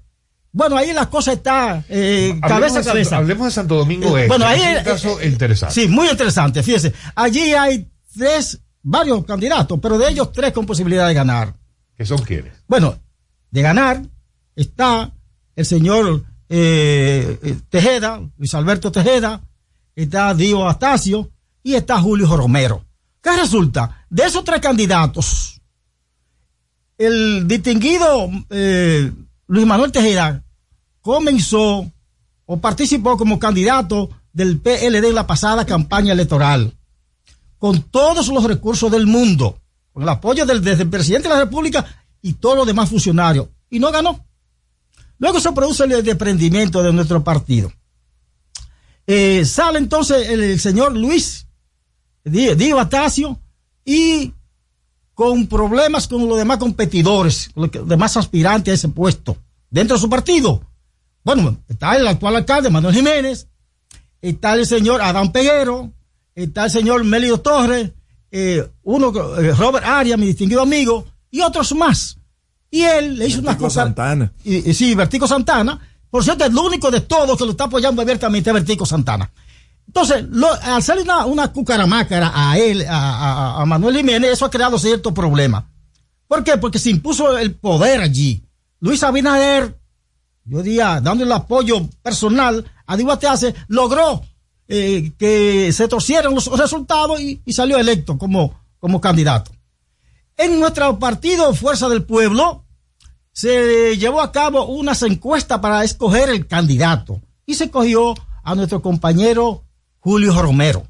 bueno, ahí la cosa está eh, cabeza a cabeza. hablemos de Santo Domingo eh, Este. Bueno, ahí es un eh, caso eh, interesante. Sí, muy interesante. Fíjese, allí hay tres, varios candidatos, pero de ellos tres con posibilidad de ganar. ¿Qué son quiénes? Bueno, de ganar está el señor eh, Tejeda, Luis Alberto Tejeda, está Dio Astacio y está Julio Romero. ¿Qué resulta? De esos tres candidatos, el distinguido eh, Luis Manuel Tejeda comenzó o participó como candidato del PLD en la pasada campaña electoral, con todos los recursos del mundo, con el apoyo del, desde presidente de la República y todos los demás funcionarios, y no ganó. Luego se produce el desprendimiento de nuestro partido. Eh, sale entonces el señor Luis Díaz Astacio y con problemas con los demás competidores, con los demás aspirantes a ese puesto dentro de su partido. Bueno, está el actual alcalde Manuel Jiménez, está el señor Adán Peguero, está el señor Melido Torres, eh, uno, eh, Robert Arias, mi distinguido amigo, y otros más. Y él le hizo una cosa. Santana. Y, y sí, Vertico Santana. Por cierto, es el único de todos que lo está apoyando abiertamente Vertico Santana. Entonces, al hacerle una, una cucaramácara a él, a, Manuel Jiménez, eso ha creado cierto problema. ¿Por qué? Porque se impuso el poder allí. Luis Abinader, yo diría, dando el apoyo personal a Divateace, logró eh, que se torcieran los resultados y, y, salió electo como, como candidato. En nuestro partido Fuerza del Pueblo se llevó a cabo unas encuestas para escoger el candidato y se cogió a nuestro compañero Julio Romero.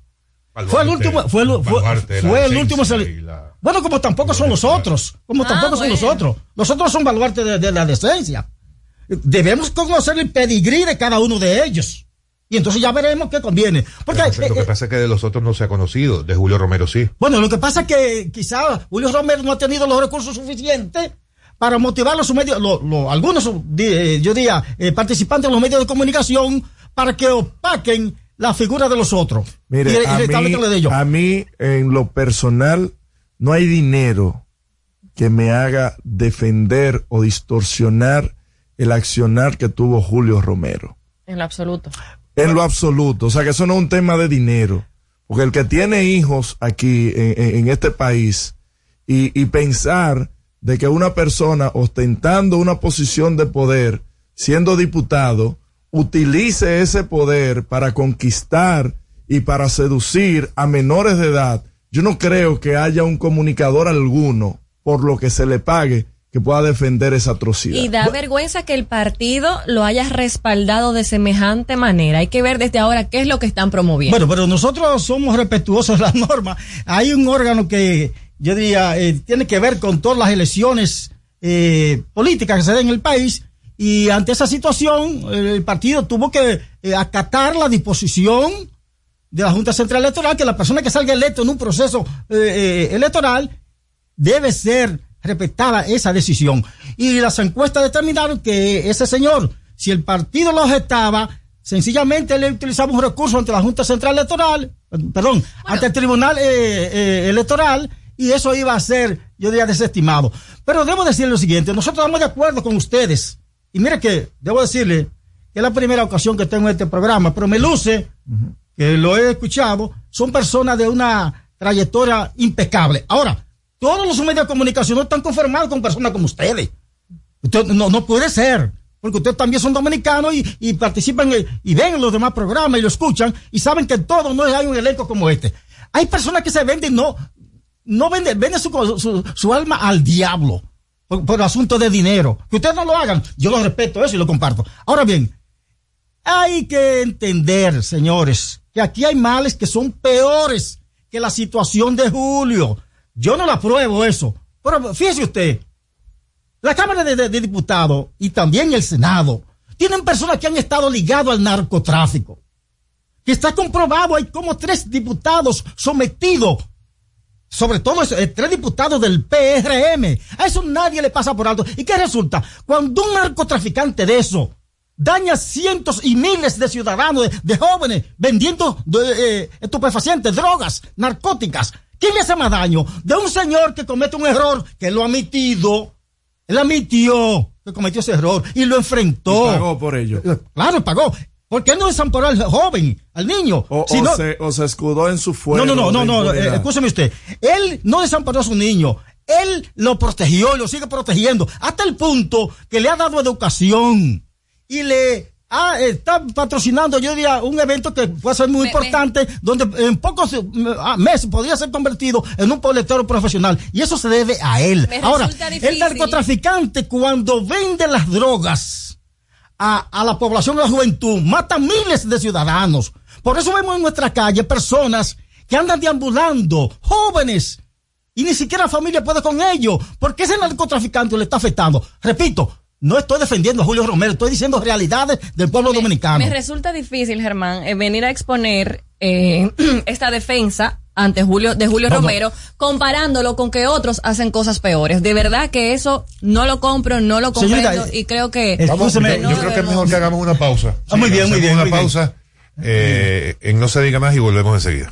Baluarte, fue el último, fue, el, fue, fue el último. La... Bueno, como tampoco son los otros, como ah, tampoco bueno. son los otros. Los otros son baluarte de, de, la decencia. Debemos conocer el pedigrí de cada uno de ellos. Y entonces ya veremos qué conviene. Porque, eh, lo que pasa es que de los otros no se ha conocido, de Julio Romero sí. Bueno, lo que pasa es que quizá Julio Romero no ha tenido los recursos suficientes para motivar a sus medios, lo, lo, algunos, yo diría, eh, participantes en los medios de comunicación para que opaquen la figura de los otros. Mire, y, a, y mí, de ellos. a mí, en lo personal, no hay dinero que me haga defender o distorsionar el accionar que tuvo Julio Romero. En lo absoluto. En lo absoluto. O sea, que eso no es un tema de dinero. Porque el que tiene hijos aquí en, en este país y, y pensar de que una persona ostentando una posición de poder, siendo diputado, utilice ese poder para conquistar y para seducir a menores de edad, yo no creo que haya un comunicador alguno por lo que se le pague que pueda defender esa atrocidad. Y da vergüenza que el partido lo haya respaldado de semejante manera. Hay que ver desde ahora qué es lo que están promoviendo. Bueno, pero nosotros somos respetuosos de la norma. Hay un órgano que yo diría, eh, tiene que ver con todas las elecciones eh, políticas que se den en el país. Y ante esa situación, el partido tuvo que eh, acatar la disposición de la Junta Central Electoral, que la persona que salga electo en un proceso eh, electoral debe ser respetada esa decisión. Y las encuestas determinaron que ese señor, si el partido lo objetaba, sencillamente le utilizaba un recurso ante la Junta Central Electoral, perdón, bueno. ante el Tribunal Electoral, y eso iba a ser, yo diría, desestimado. Pero debo decirle lo siguiente, nosotros estamos de acuerdo con ustedes. Y mire que, debo decirle, que es la primera ocasión que tengo en este programa, pero me luce, que lo he escuchado, son personas de una trayectoria impecable. Ahora, todos los medios de comunicación no están conformados con personas como ustedes. Usted, no, no puede ser. Porque ustedes también son dominicanos y, participan y ven en los demás programas y lo escuchan y saben que en todo no hay un elenco como este. Hay personas que se venden, no, no venden, venden su alma al diablo por, por asunto de dinero. Que ustedes no lo hagan, yo lo respeto eso y lo comparto. Ahora bien, hay que entender, señores, que aquí hay males que son peores que la situación de Julio. Yo no la apruebo eso. Pero fíjese usted, la Cámara de, de- de Diputados y también el Senado tienen personas que han estado ligados al narcotráfico. Que está comprobado, hay como tres diputados sometidos sobre todo eso, eh, tres diputados del PRM. A eso nadie le pasa por alto. ¿Y qué resulta? Cuando un narcotraficante de eso daña cientos y miles de ciudadanos, de, de jóvenes, vendiendo de, eh, estupefacientes, drogas, narcóticas, ¿quién le hace más daño? De un señor que comete un error, que lo ha admitido, él admitió que cometió ese error y lo enfrentó. Y pagó por ello. Claro, pagó. ¿Por qué no desamparó al joven, al niño? O, Si o no- se, o se escudó en su fuego. no, no, no, no, no, eh, escúcheme usted. Él no desamparó a su niño. Él lo protegió y lo sigue protegiendo hasta el punto que le ha dado educación y le ha, está patrocinando, yo diría, un evento que puede ser muy importante, donde en pocos eh, ah, meses podría ser convertido en un boletero profesional. Y eso se debe a él. Me Ahora, el narcotraficante cuando vende las drogas a, a la población, a la juventud, mata miles de ciudadanos. Por eso vemos en nuestra calle personas que andan deambulando, jóvenes, y ni siquiera la familia puede con ellos, porque ese narcotraficante le está afectando. Repito, no estoy defendiendo a Julio Romero, estoy diciendo realidades del pueblo dominicano. Me resulta difícil, Germán, eh, venir a exponer eh, <clears throat> esta defensa ante Julio de Julio No, no. Romero, comparándolo con que otros hacen cosas peores. De verdad que eso no lo compro, no lo Señorita, comprendo y creo que Vamos, yo, que yo no creo que es mejor que hagamos una pausa. Ah, muy bien, muy bien, Una muy bien. pausa eh, en No se diga más y volvemos enseguida.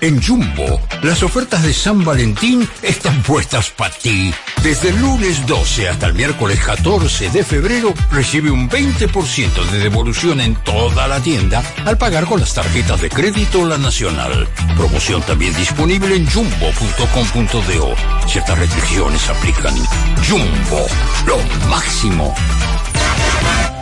En Jumbo, las ofertas de San Valentín están puestas para ti. Desde el lunes 12 hasta el miércoles 14 de febrero, recibe un 20% de devolución en toda la tienda al pagar con las tarjetas de crédito La Nacional. Promoción también disponible en jumbo.com.do. Ciertas restricciones aplican. Jumbo, lo máximo.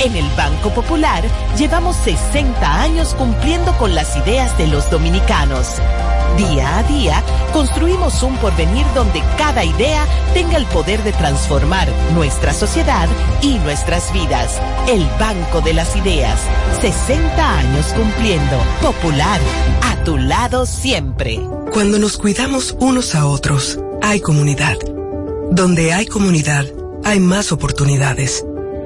En el Banco Popular llevamos 60 años cumpliendo con las ideas de los dominicanos. Día a día construimos un porvenir donde cada idea tenga el poder de transformar nuestra sociedad y nuestras vidas. El Banco de las Ideas. 60 años cumpliendo. Popular. A tu lado siempre. Cuando nos cuidamos unos a otros, hay comunidad. Donde hay comunidad, hay más oportunidades.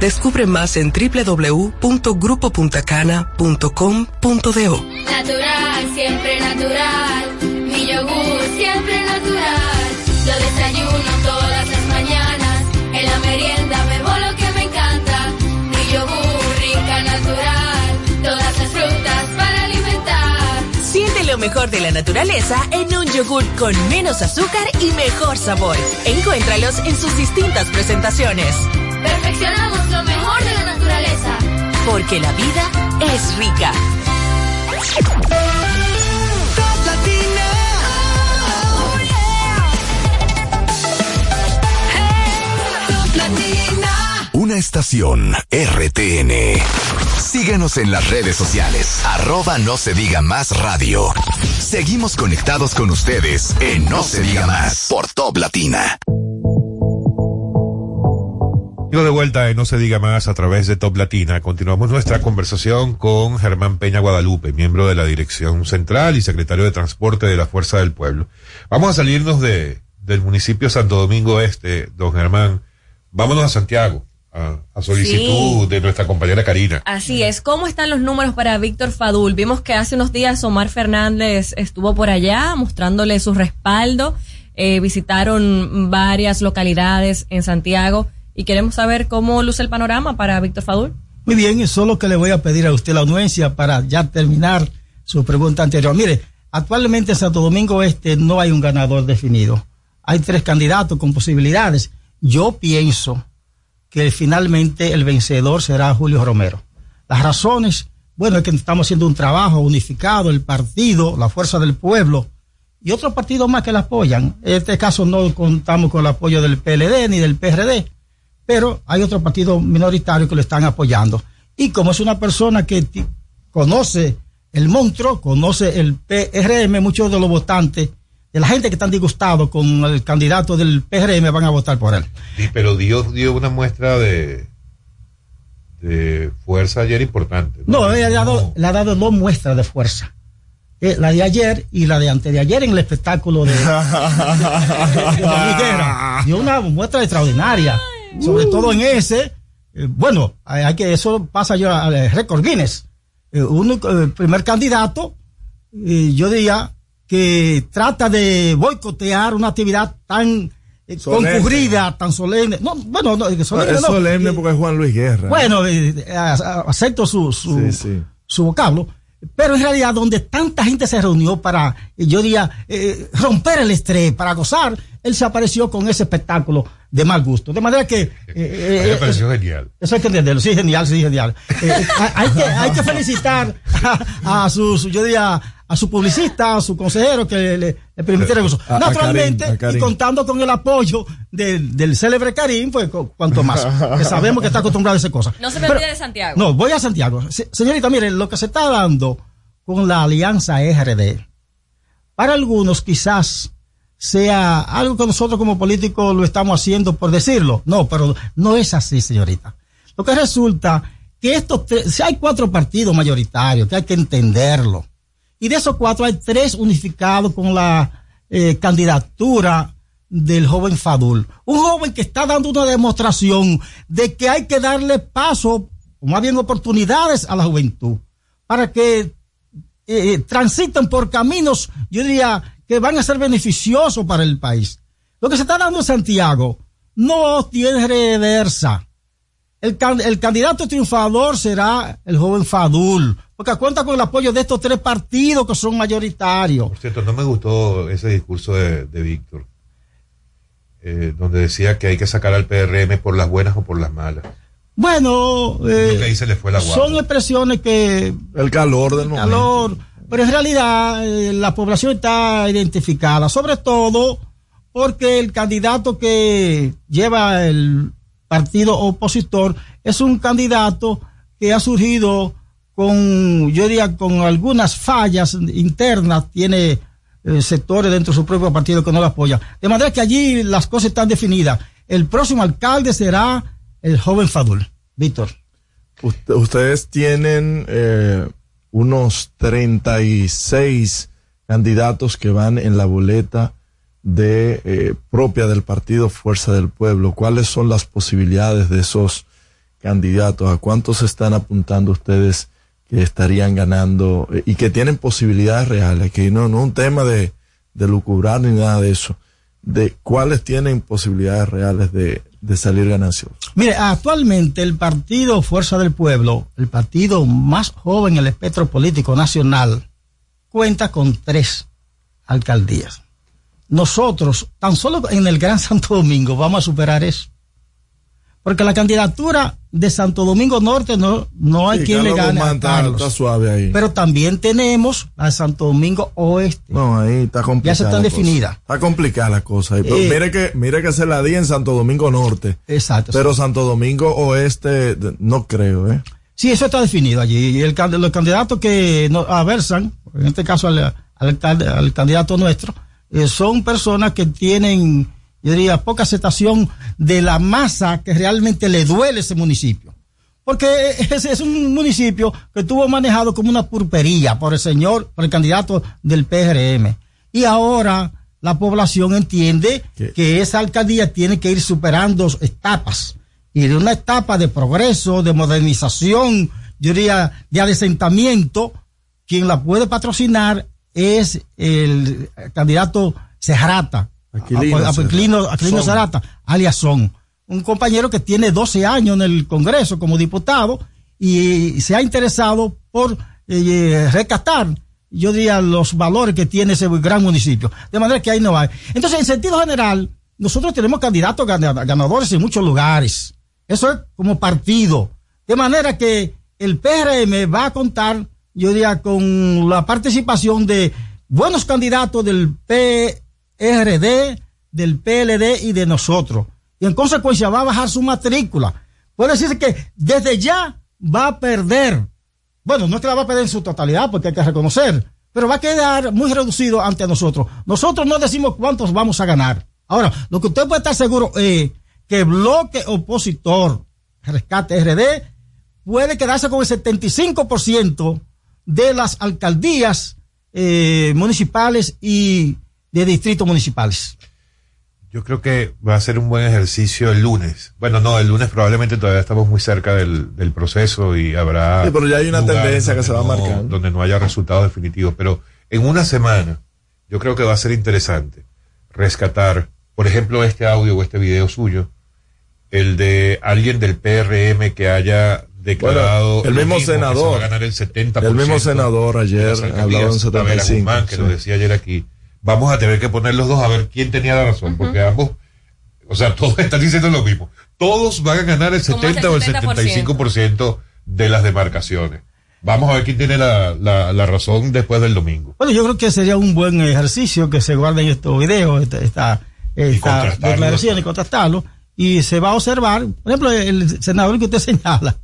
Descubre más en www.grupopuntacana.com.do. Natural, siempre natural. Mi yogur siempre natural. Lo desayuno todas las mañanas. En la merienda bebo lo que me encanta. Mi yogur rica, natural. Todas las frutas para alimentar. Siente lo mejor de la naturaleza en un yogur con menos azúcar y mejor sabor. Encuéntralos en sus distintas presentaciones. Perfeccionamos lo mejor de la naturaleza. Porque la vida es rica. Top Latina. Top Latina. Una estación RTN. Síguenos en las redes sociales. Arroba no se diga más radio. Seguimos conectados con ustedes en No se diga más por Top Latina. Digo de vuelta en No se diga más a través de Top Latina. Continuamos nuestra conversación con Germán Peña Guadalupe, miembro de la Dirección Central y secretario de Transporte de la Fuerza del Pueblo. Vamos a salirnos de, del municipio Santo Domingo Este, don Germán. Vámonos a Santiago, a, a solicitud Sí. de nuestra compañera Karina. Así es. ¿Cómo están los números para Víctor Fadul? Vimos que hace unos días Omar Fernández estuvo por allá mostrándole su respaldo. Eh, visitaron varias localidades en Santiago y queremos saber cómo luce el panorama para Víctor Fadul. Muy bien, eso es lo que le voy a pedir a usted la anuencia para ya terminar su pregunta anterior. Mire, actualmente en Santo Domingo Este no hay un ganador definido. Hay tres candidatos con posibilidades. Yo pienso que finalmente el vencedor será Julio Romero. Las razones, bueno, es que estamos haciendo un trabajo unificado, el partido, la fuerza del pueblo y otros partidos más que la apoyan. En este caso no contamos con el apoyo del PLD ni del PRD, pero hay otros partidos minoritarios que lo están apoyando. Y como es una persona que conoce el monstruo, conoce el PRM, muchos de los votantes, de la gente que están disgustados con el candidato del PRM van a votar por él. Sí, pero Dios dio una muestra de, de fuerza ayer importante. No, él ha dado, le ha dado dos muestras de fuerza. Eh, la de ayer y la de antes de ayer en el espectáculo de, <laughs> de, de- de. Dio una muestra extraordinaria. Sobre todo en ese, eh, bueno, hay, que eso pasa ya al récord Guinness. Eh, uno, eh, el primer candidato, eh, yo diría que trata de boicotear una actividad tan eh, concurrida, tan solemne. No, bueno, no, solemne es no. solemne porque es Juan Luis Guerra. Bueno, eh, eh, acepto su, su, Sí, sí. su vocablo, pero en realidad donde tanta gente se reunió para, eh, yo diría, eh, romper el estrés, para gozar, él se apareció con ese espectáculo de mal gusto. De manera que... eh, eh, mí me eh, pareció genial. eso hay que entenderlo, sí, genial, sí, genial. Eh, eh, <laughs> hay, que, hay que felicitar a, a su, su- yo diría, a su publicista, a su consejero que le, le permitieron eso. A- Naturalmente, Karim, a Karim. y contando con el apoyo del- del célebre Karim, pues cu- cuanto más. que sabemos que está acostumbrado a esas cosas. No se me olvide de Santiago. no, voy a Santiago. Se- señorita, miren, lo que se está dando con la alianza RD, para algunos quizás sea algo que nosotros como políticos lo estamos haciendo por decirlo. No, pero no es así, señorita. Lo que resulta que estos tres, si hay cuatro partidos mayoritarios, que hay que entenderlo. Y de esos cuatro hay tres unificados con la eh, candidatura del joven Fadul. Un joven que está dando una demostración de que hay que darle paso, más bien oportunidades a la juventud, para que eh, transitan por caminos, yo diría, que van a ser beneficiosos para el país. Lo que se está dando en Santiago no tiene reversa. El, can- el candidato triunfador será el joven Fadul, porque cuenta con el apoyo de estos tres partidos que son mayoritarios. Por cierto, no me gustó ese discurso de, de Víctor, eh, donde decía que hay que sacar al PRM por las buenas o por las malas. Bueno, eh, Creo que ahí se le fue la guardia. son expresiones que El calor del momento. calor, pero en realidad eh, la población está identificada, sobre todo porque el candidato que lleva el partido opositor es un candidato que ha surgido con, yo diría, con algunas fallas internas, tiene eh, sectores dentro de su propio partido que no lo apoyan. De manera que allí las cosas están definidas. El próximo alcalde será el joven Fadul. Víctor. Ust- ustedes tienen eh, unos 36 candidatos que van en la boleta de eh, propia del partido Fuerza del Pueblo. ¿Cuáles son las posibilidades de esos candidatos? ¿A cuántos están apuntando ustedes que estarían ganando eh, y que tienen posibilidades reales? Que no, no un tema de, de lucubrar ni nada de eso. De cuáles tienen posibilidades reales de, de salir gananciosos. Mire, actualmente el partido Fuerza del Pueblo, el partido más joven en el espectro político nacional, cuenta con tres alcaldías. Nosotros, tan solo en el Gran Santo Domingo, vamos a superar eso. Porque la candidatura de Santo Domingo Norte no, no hay Sí, quien le gane a Guzmán está- Carlos. está suave ahí. Pero también tenemos de Santo Domingo Oeste. No, ahí está complicada. Ya se están definidas. Está complicada la cosa. ahí. Pero Eh. mire que, mire que se la di en Santo Domingo Norte. Exacto. Pero Santo Domingo Oeste, no creo, ¿eh? Sí, eso está definido allí. Y el, los candidatos que no aversan, en este caso al, al candidato nuestro, eh, son personas que tienen, yo diría, poca aceptación de la masa que realmente le duele ese municipio. Porque ese es un municipio que estuvo manejado como una purpería por el señor, por el candidato del PRM. Y ahora la población entiende que esa alcaldía tiene que ir superando etapas. Y de una etapa de progreso, de modernización, yo diría, de adesentamiento, quien la puede patrocinar es el candidato Serrata. Aquilino Aquilino, Aquilino. Serrata, alias Son. Un compañero que tiene 12 años en el Congreso como diputado y se ha interesado por eh, rescatar, yo diría, los valores que tiene ese gran municipio. De manera que ahí no hay. Entonces, en sentido general, nosotros tenemos candidatos gana- ganadores en muchos lugares. Eso es como partido. De manera que el PRM va a contar, yo diría, con la participación de buenos candidatos del PRD, del PLD y de nosotros. Y en consecuencia va a bajar su matrícula. Puede decirse que desde ya va a perder. Bueno, no es que la va a perder en su totalidad, porque hay que reconocer, pero va a quedar muy reducido ante nosotros. Nosotros no decimos cuántos vamos a ganar. Ahora, lo que usted puede estar seguro es que bloque opositor, Rescate RD, puede quedarse con el 75% de las alcaldías eh, municipales y de distritos municipales. Yo creo que va a ser un buen ejercicio el lunes. Bueno, no, el lunes probablemente todavía estamos muy cerca del, del proceso y habrá. Sí, pero ya hay una tendencia que donde se va no- marcando. Donde no haya resultados definitivos. Pero en una semana, yo creo que va a ser interesante rescatar, por ejemplo, este audio o este video suyo, el de alguien del PRM que haya declarado. Bueno, el lo mismo que se senador. va a ganar el 70%. El mismo senador de ayer hablaba en Tavera 75, Guzmán, que lo sí. decía ayer aquí. Vamos a tener que poner los dos a ver quién tenía la razón, porque ambos, o sea, todos están diciendo lo mismo. Todos van a ganar el ¿Cómo es el 70 o el 70%? 75% de las demarcaciones. Vamos a ver quién tiene la, la, la razón después del domingo. Bueno, yo creo que sería un buen ejercicio que se guarden estos videos, esta, esta, declaración y contrastarlo. Y se va a observar, por ejemplo, el senador que usted <laughs> señala,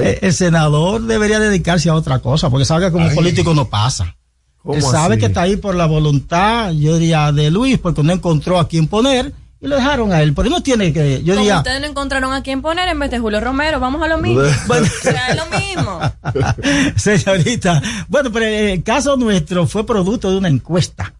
el senador debería dedicarse a otra cosa, porque sabe que como Ay. político no pasa. ¿Cómo Él sabe así? que está ahí por la voluntad, yo diría, de Luis, porque no encontró a quién poner y lo dejaron a él. Pero no tiene que, yo Como diría, ustedes no encontraron a quién poner en vez de Julio Romero, vamos a lo mismo. <laughs> Bueno. O sea, es lo mismo. <laughs> Señorita, bueno, pero el caso nuestro fue producto de una encuesta,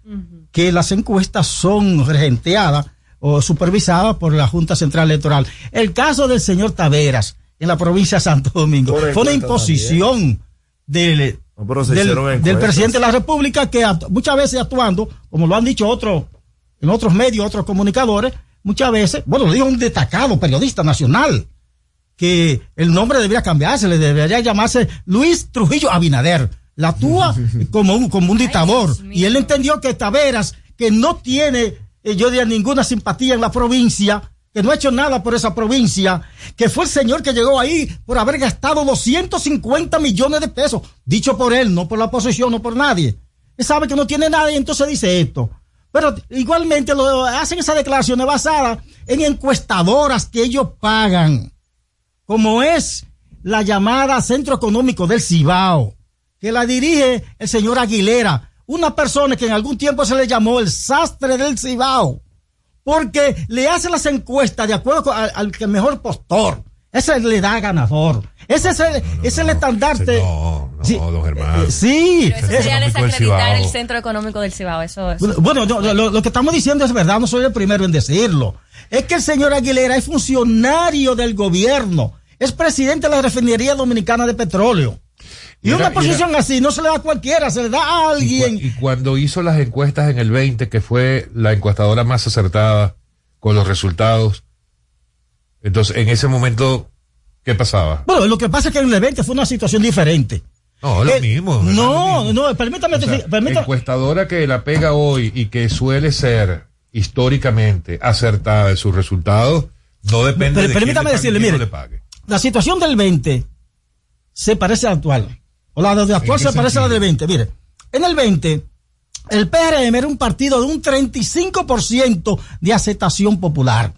que las encuestas son regenteadas o supervisadas por la Junta Central Electoral. El caso del señor Taveras en la provincia de Santo Domingo Por fue una imposición del, No, pero se del, presidente de la República que muchas veces actuando, como lo han dicho otros, en otros medios, otros comunicadores, muchas veces, bueno, lo dijo un destacado periodista nacional, que el nombre debería cambiarse, le debería llamarse Luis Trujillo Abinader. La actúa <laughs> como un, como un dictador. y él entendió que Taveras, que no tiene, eh, yo diría, ninguna simpatía en la provincia, que no ha hecho nada por esa provincia, que fue el señor que llegó ahí por haber gastado 250 millones de pesos, dicho por él, no por la oposición, no por nadie. Él sabe que no tiene nada y entonces dice esto. Pero igualmente lo hacen esas declaraciones basadas en encuestadoras que ellos pagan como es la llamada Centro Económico del Cibao, que la dirige el señor Aguilera, una persona que en algún tiempo se le llamó el sastre del Cibao, porque le hace las encuestas de acuerdo con- al, al que mejor postor. Ese le da ganador. Ese es el, ese es el estandarte. No, Sí, los hermanos. eh, sí. Pero eso sería desacreditar el centro económico del Cibao. Eso es. Bueno, no, lo, lo que estamos diciendo es verdad, no soy el primero en decirlo. Es que el señor Aguilera es funcionario del gobierno, es presidente de la refinería dominicana de petróleo. Y, era- una posición era- así no se le da a cualquiera, se le da a alguien. Y cuando hizo las encuestas en el 20, que fue la encuestadora más acertada con los resultados, entonces en ese momento, ¿qué pasaba? Bueno, lo que pasa es que en el evento fue una situación diferente. No, lo Eh, mismo. No, no, permítame, O sea, permítame. encuestadora que la pega hoy y que suele ser históricamente acertada en sus resultados, no depende Pero de permítame quién le pague decirle, mire. le pague. La situación del 20 se parece a la actual. O la de actual se parece a la del 20. Mire, en el 20, el PRM era un partido de un 35% de aceptación popular.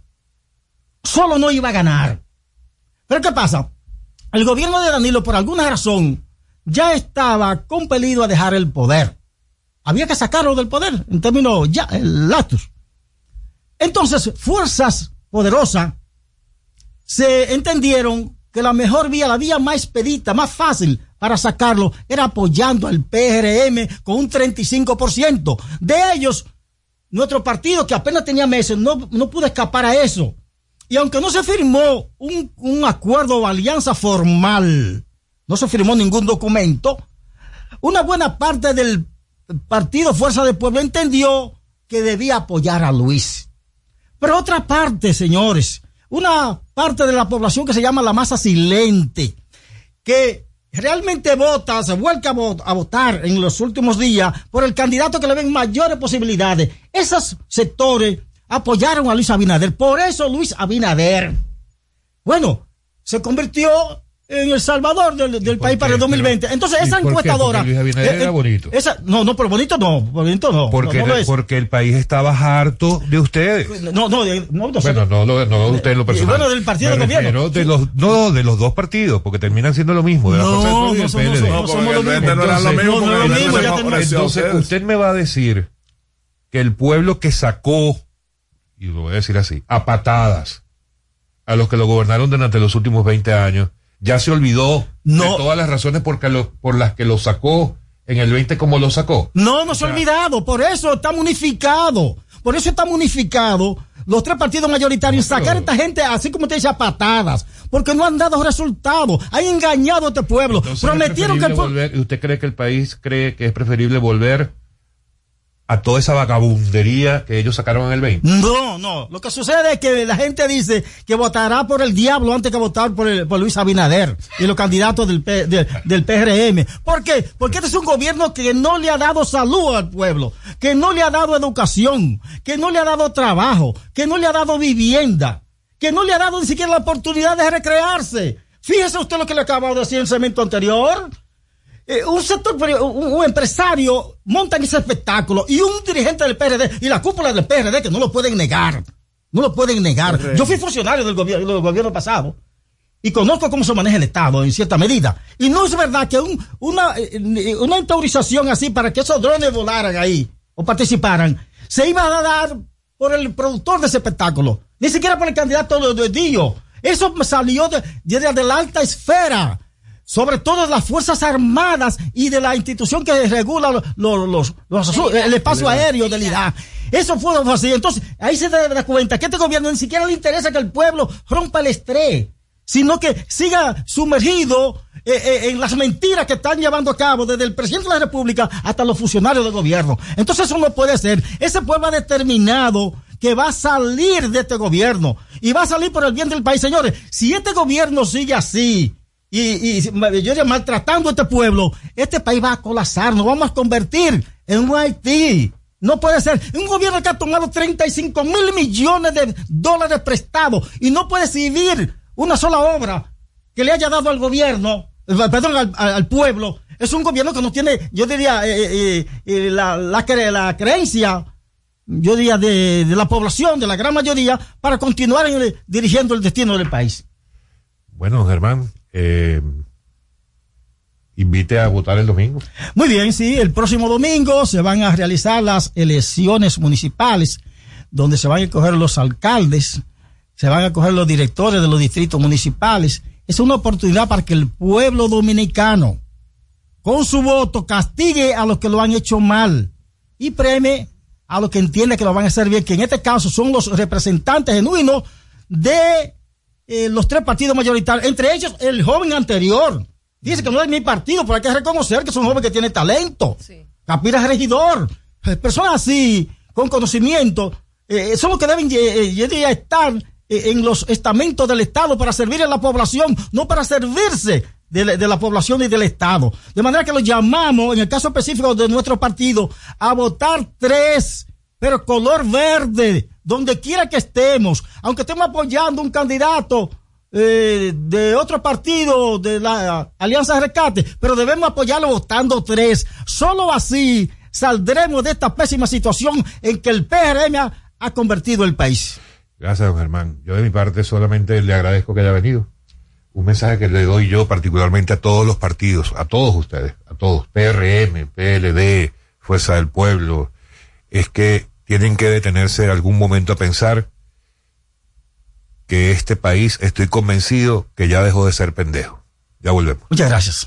Solo no iba a ganar. Pero ¿qué pasa? El gobierno de Danilo, por alguna razón, ya estaba compelido a dejar el poder. Había que sacarlo del poder, en términos ya, el latus. Entonces, fuerzas poderosas se entendieron que la mejor vía, la vía más expedita, más fácil para sacarlo, era apoyando al PRM con un 35%. De ellos, nuestro partido, que apenas tenía meses, no, no pudo escapar a eso. Y aunque no se firmó un, un acuerdo o alianza formal, no se firmó ningún documento, una buena parte del partido Fuerza del Pueblo entendió que debía apoyar a Luis. Pero otra parte, señores, una parte de la población que se llama la masa silente, que realmente vota, se vuelca a, vo- a votar en los últimos días por el candidato que le ven mayores posibilidades. Esos sectores apoyaron a Luis Abinader. Por eso Luis Abinader, bueno, se convirtió en el salvador del, del país para el 2020. Entonces, ¿Y esa encuestadora. Porque Luis Abinader eh, era eh, bonito. esa- no, no, pero bonito no, bonito no. Porque, no, no es. porque el país estaba harto de ustedes. No, no, de- no, no. Bueno, no, no, no usted en lo personal. bueno, del partido Me de gobierno. De los, no, de los dos partidos, porque terminan siendo lo mismo. De la No, del no el somos- PLD. no somos lo mismo. Entonces, el Entonces, ustedes. usted me va a decir que el pueblo que sacó, y lo voy a decir así, a patadas a los que lo gobernaron durante los últimos 20 años, ya se olvidó de todas las razones por, que lo- por las que lo sacó en el 20 como lo sacó. No, no se ha olvidado. Por eso estamos unificados. Por eso estamos unificados los tres partidos mayoritarios. sacar a esta gente, así como te dice, a patadas. Porque no han dado resultados. Han engañado a este pueblo. Entonces, ¿es Prometieron que el pueblo. ¿Usted cree que el país cree que es preferible volver a toda esa vagabundería que ellos sacaron en el 20? No, no. Lo que sucede es que la gente dice que votará por el diablo antes que votar por, el- por Luis Abinader y los candidatos del, del PRM. ¿Por qué? Porque este es un gobierno que no le ha dado salud al pueblo, que no le ha dado educación, que no le ha dado trabajo, que no le ha dado vivienda, que no le ha dado ni siquiera la oportunidad de recrearse. Fíjese usted lo que le acabo de decir en el segmento anterior. Eh, un sector, pri- un, un empresario montan ese espectáculo y un dirigente del PRD y la cúpula del PRD que no lo pueden negar. No lo pueden negar. Correcto. Yo fui funcionario del gobierno, del gobierno pasado y conozco cómo se maneja el Estado en cierta medida. Y no es verdad que un- una, eh, una autorización así para que esos drones volaran ahí o participaran se iba a dar por el productor de ese espectáculo, ni siquiera por el candidato de, de Dios. Eso salió de, de, de la alta esfera sobre todo de las Fuerzas Armadas y de la institución que regula los, los- los- los- el espacio aéreo del IRA. Eso fue así. Entonces, ahí se da cuenta que este gobierno ni siquiera le interesa que el pueblo rompa el estrés, sino que siga sumergido eh, eh, en las mentiras que están llevando a cabo desde el presidente de la República hasta los funcionarios del gobierno. Entonces eso no puede ser. Ese pueblo ha determinado que va a salir de este gobierno y va a salir por el bien del país. Señores, si este gobierno sigue así, y, y yo diría, maltratando a este pueblo, este país va a colapsar, nos vamos a convertir en un Haití. No puede ser. Un gobierno que ha tomado 35 mil millones de dólares prestados y no puede exhibir una sola obra que le haya dado al gobierno, eh, perdón, al, pueblo. Es un gobierno que no tiene, yo diría, eh, eh, la, la, cre- la creencia, yo diría, de, la población, de la gran mayoría, para continuar dirigiendo el destino del país. Bueno, Germán, eh, invite a votar el domingo. Muy bien, sí, el próximo domingo se van a realizar las elecciones municipales, donde se van a escoger los alcaldes, se van a escoger los directores de los distritos municipales. Es una oportunidad para que el pueblo dominicano, con su voto, castigue a los que lo han hecho mal y premie a los que entiende que lo van a hacer bien, que en este caso son los representantes genuinos de eh, los tres partidos mayoritarios, entre ellos el joven anterior. Dice que no es mi partido, pero hay que reconocer que es un joven que tiene talento. Capira es regidor. Eh, Personas así, con conocimiento, eh, son los que deben eh, eh, estar en los estamentos del Estado para servir a la población, no para servirse de la, de la población y del Estado. De manera que los llamamos, en el caso específico de nuestro partido, a votar tres, pero color verde, donde quiera que estemos, aunque estemos apoyando un candidato eh, de otro partido, de la Alianza de Rescate, pero debemos apoyarlo votando tres. Solo así saldremos de esta pésima situación en que el PRM ha, ha convertido el país. Gracias, don Germán. Yo de mi parte solamente le agradezco que haya venido. Un mensaje que le doy yo particularmente a todos los partidos, a todos ustedes, a todos, PRM, PLD, Fuerza del Pueblo, es que tienen que detenerse algún momento a pensar que este país, estoy convencido que ya dejó de ser pendejo. Ya volvemos. Muchas gracias.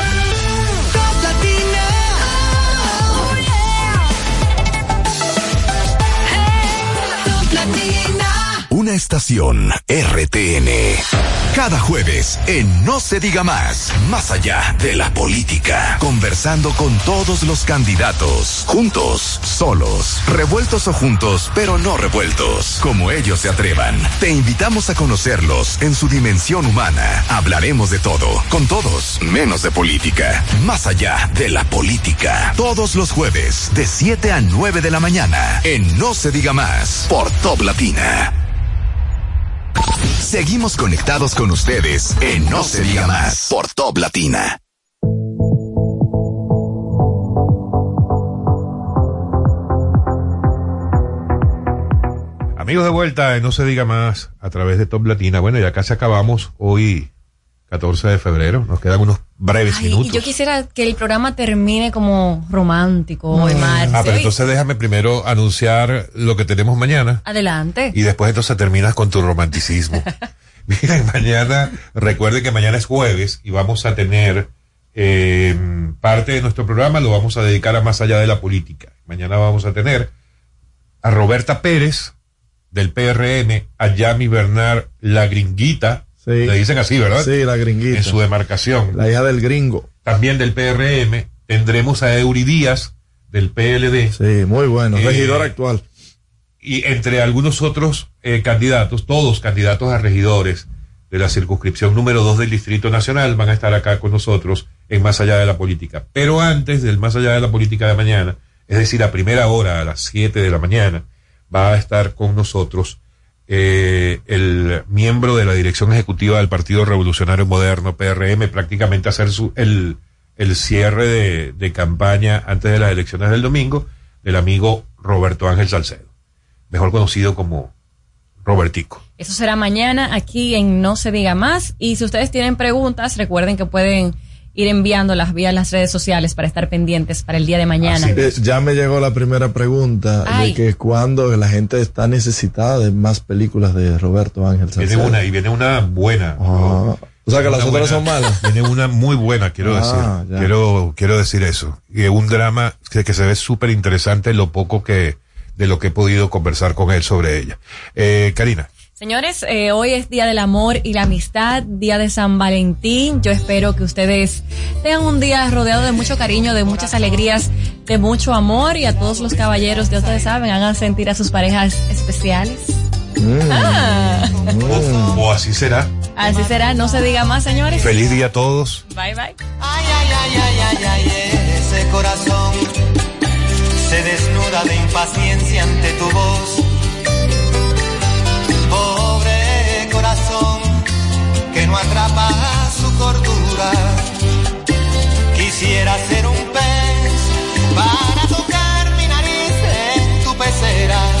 Estación RTN. Cada jueves en No se diga más, más allá de la política, conversando con todos los candidatos, juntos, solos, revueltos o juntos, pero no revueltos, como ellos se atrevan. Te invitamos a conocerlos en su dimensión humana. Hablaremos de todo, con todos, menos de política, más allá de la política. Todos los jueves, de 7 a 9 de la mañana, en No se diga más, por Top Latina. Seguimos conectados con ustedes en No se diga más por Top Latina. Amigos de vuelta, en no se diga más a través de Top Latina. Bueno, ya casi acabamos hoy, 14 de febrero. Nos quedan unos breves Ay, y minutos. yo quisiera que el programa termine como romántico de marzo. Ah, pero entonces déjame primero anunciar lo que tenemos mañana Adelante. y después entonces terminas con tu romanticismo. <laughs> Miren, mañana, recuerden que mañana es jueves y vamos a tener eh, parte de nuestro programa lo vamos a dedicar a más allá de la política. Mañana vamos a tener a Roberta Pérez del PRM, a Yami Bernard La Gringuita, le dicen así, ¿verdad? Sí, la gringuita. En su demarcación. La hija del gringo. También del PRM, tendremos a Eury Díaz del PLD. Sí, muy bueno, Eh, regidor actual. y entre algunos otros eh, candidatos, todos candidatos a regidores de la circunscripción número 2 del Distrito Nacional van a estar acá con nosotros en Más Allá de la Política. Pero antes del Más Allá de la Política de mañana, es decir, a primera hora, a las 7 de la mañana, va a estar con nosotros eh, el miembro de la dirección ejecutiva del Partido Revolucionario Moderno, PRM, prácticamente hacer su, el, el cierre de, de campaña antes de las elecciones del domingo, del amigo Roberto Ángel Salcedo, mejor conocido como Robertico. Eso será mañana aquí en No se diga más. Y si ustedes tienen preguntas, recuerden que pueden ir enviándolas vía las redes sociales para estar pendientes para el día de mañana. Ya me llegó la primera pregunta Ay. de que cuando la gente está necesitada de más películas de Roberto Ángel Viene una, y viene una buena. Ah, o sea que Una las otras buena- son malas. Viene una muy buena, quiero Ah, decir. ya. Quiero, quiero decir eso. Y un drama que, que se ve súper interesante lo poco que, de lo que he podido conversar con él sobre ella. Eh, Karina. Señores, eh, hoy es Día del Amor y la Amistad, Día de San Valentín. Yo espero que ustedes tengan un día rodeado de mucho cariño, de muchas alegrías, de mucho amor y a todos los caballeros, ya ustedes saben, hagan sentir a sus parejas especiales. Ah. O, o así será. Así será, no se diga más, señores. Feliz día a todos. Bye, bye. Ay, ay, ay, ay, ese corazón se desnuda de impaciencia ante tu voz. no atrapa su cordura. Quisiera ser un pez para tocar mi nariz en tu pecera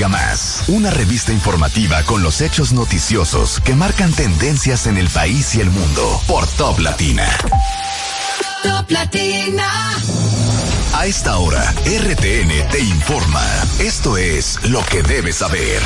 diga más. Una revista informativa con los hechos noticiosos que marcan tendencias en el país y el mundo por Top Latina. Top Latina. A esta hora, RTN te informa. Esto es lo que debes saber.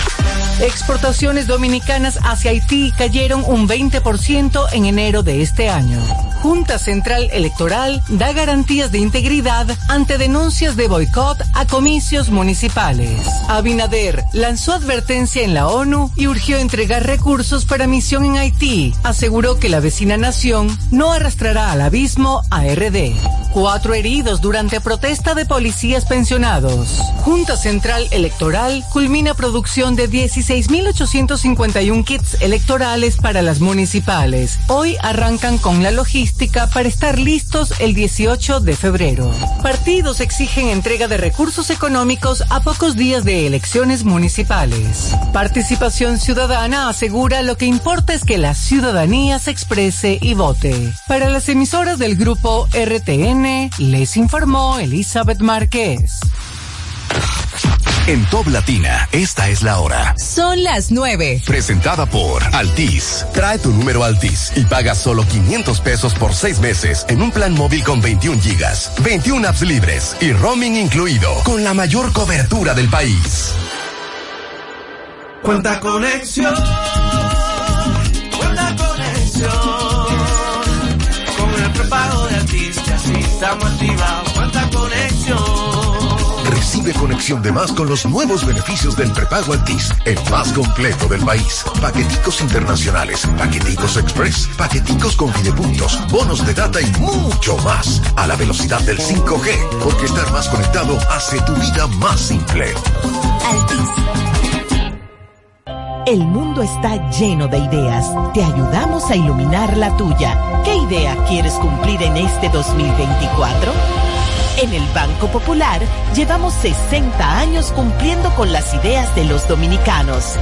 Exportaciones dominicanas hacia Haití cayeron un 20% en enero de este año. Junta Central Electoral da garantías de integridad ante denuncias de boicot a comicios municipales. Abinader lanzó advertencia en la ONU y urgió entregar recursos para misión en Haití. Aseguró que la vecina nación no arrastrará al abismo a RD. Cuatro heridos durante protesta de policías pensionados. Junta Central Electoral culmina producción de 16.851 kits electorales para las municipales. Hoy arrancan con la logística para estar listos el 18 de febrero. Partidos exigen entrega de recursos económicos a pocos días de elecciones municipales. Participación Ciudadana asegura lo que importa es que la ciudadanía se exprese y vote. Para las emisoras del grupo RTN, les informó Elizabeth Márquez. En Top Latina, esta es la hora. Son las 9. Presentada por Altis. Trae tu número Altis y paga solo 500 pesos por seis meses en un plan móvil con 21 gigas, 21 apps libres y roaming incluido, con la mayor cobertura del país. Cuánta conexión, cuánta conexión. Con el prepago de artistas, sí, estamos activados. Cuánta conexión. Recibe conexión de más con los nuevos beneficios del prepago Altis, el más completo del país. Paqueticos internacionales, paqueticos express, paqueticos con videopuntos, bonos de data y mucho más. A la velocidad del 5G, porque estar más conectado hace tu vida más simple. El mundo está lleno de ideas. Te ayudamos a iluminar la tuya. ¿Qué idea quieres cumplir en este 2024? En el Banco Popular llevamos 60 años cumpliendo con las ideas de los dominicanos.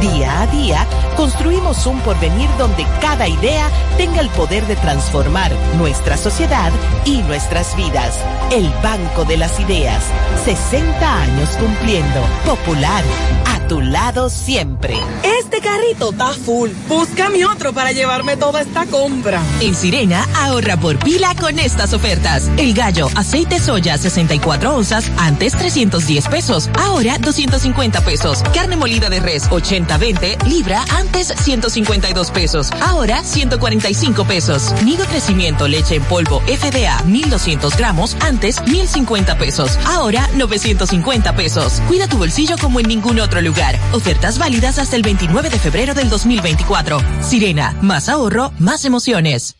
Día a día construimos un porvenir donde cada idea tenga el poder de transformar nuestra sociedad y nuestras vidas. El Banco de las Ideas. 60 años cumpliendo. Popular. A tu lado siempre. Este carrito está full. Búscame otro para llevarme toda esta compra. En Sirena, ahorra por pila con estas ofertas. El gallo, aceite soya, 64 onzas, antes 310 pesos, ahora 250 pesos. Carne molida de res, 80-20, libra, antes 152 pesos, ahora 145 pesos. Nido crecimiento, leche en polvo, FDA, 1200 gramos, antes 1050 pesos, ahora 950 pesos. Cuida tu bolsillo como en ningún otro lugar. Ofertas válidas hasta el 29 de febrero del 2024. Sirena, más ahorro, más emociones.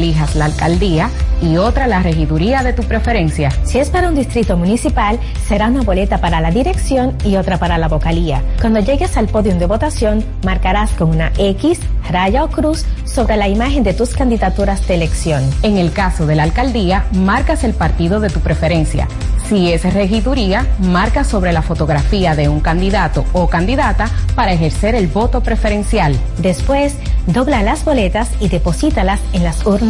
elijas la alcaldía y otra la regiduría de tu preferencia. Si es para un distrito municipal, será una boleta para la dirección y otra para la vocalía. Cuando llegues al podio de votación, marcarás con una X, raya o cruz sobre la imagen de tus candidaturas de elección. En el caso de la alcaldía, marcas el partido de tu preferencia. Si es regiduría, marca sobre la fotografía de un candidato o candidata para ejercer el voto preferencial. Después, dobla las boletas y deposítalas en las urnas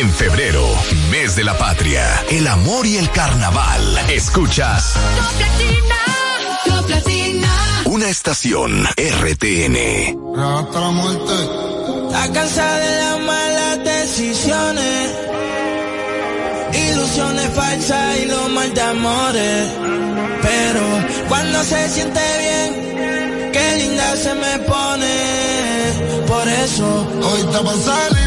En febrero, mes de la patria, el amor y el carnaval. Escuchas Top Latina. una estación RTN. Hasta la muerte. Está cansada de las malas decisiones. Ilusiones falsas y los mal de amores. Pero cuando se siente bien, qué linda se me pone. Por eso, hoy está pa'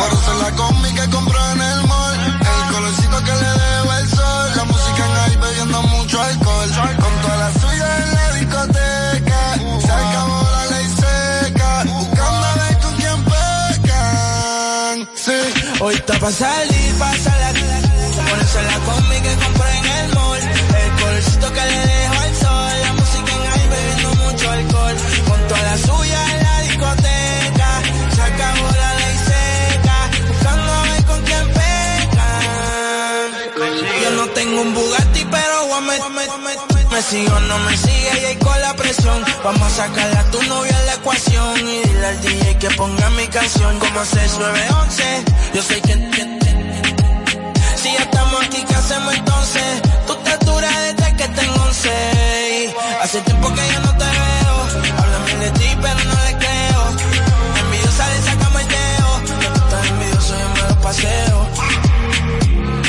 Por hacer la combi que compró en el mall. El colorcito que le debo el sol. La música en ahí bebiendo mucho alcohol. Con toda la suya en la discoteca. Se acabó la ley seca. Buscando a ver con quién pecan. Sí, hoy está pa' salir, pasa la Ponerse la combi que compré en el mall. El colorcito que le dejo o no me sigue y ahí con la presión. Vamos a sacarle a tu novia en la ecuación y dile al DJ que ponga mi canción como 6911. Yo que, que- si ya estamos aquí, ¿qué hacemos entonces? Tú te duras desde que tengo 11. y Hace tiempo que yo no te veo. Hablan de ti, pero no le creo. Envidiosa le sacamos el dedo. Estás envidioso, yo me paseo.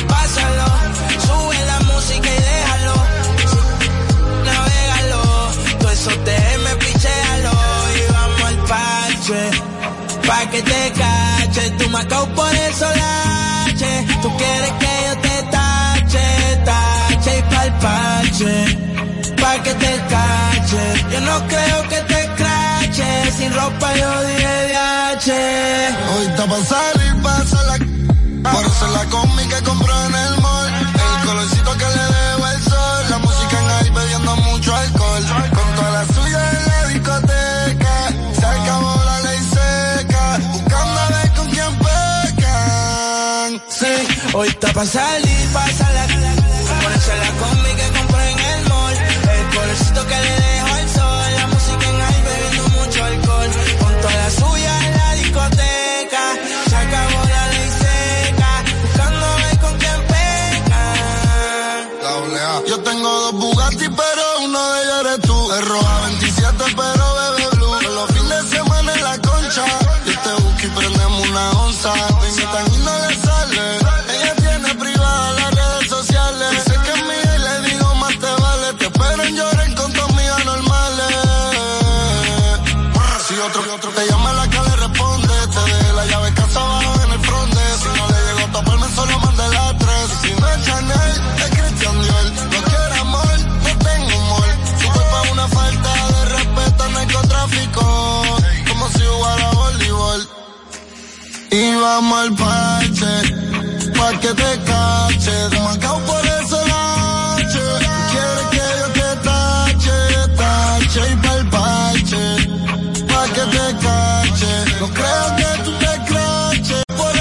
Pásalo, acabo por el solache. Tú quieres que yo te tache, tache y pa'l parche. Pa' que te cache. Yo no creo que te crache. Sin ropa yo dije de H. Hoy está pa' salir, pasa la por eso la combi que compró hoy está pa' salir, pasa la Ponerse la combi que compré en el mall. El colorcito que le dejo Y vamos al parche, pa' que te cache. Marcado por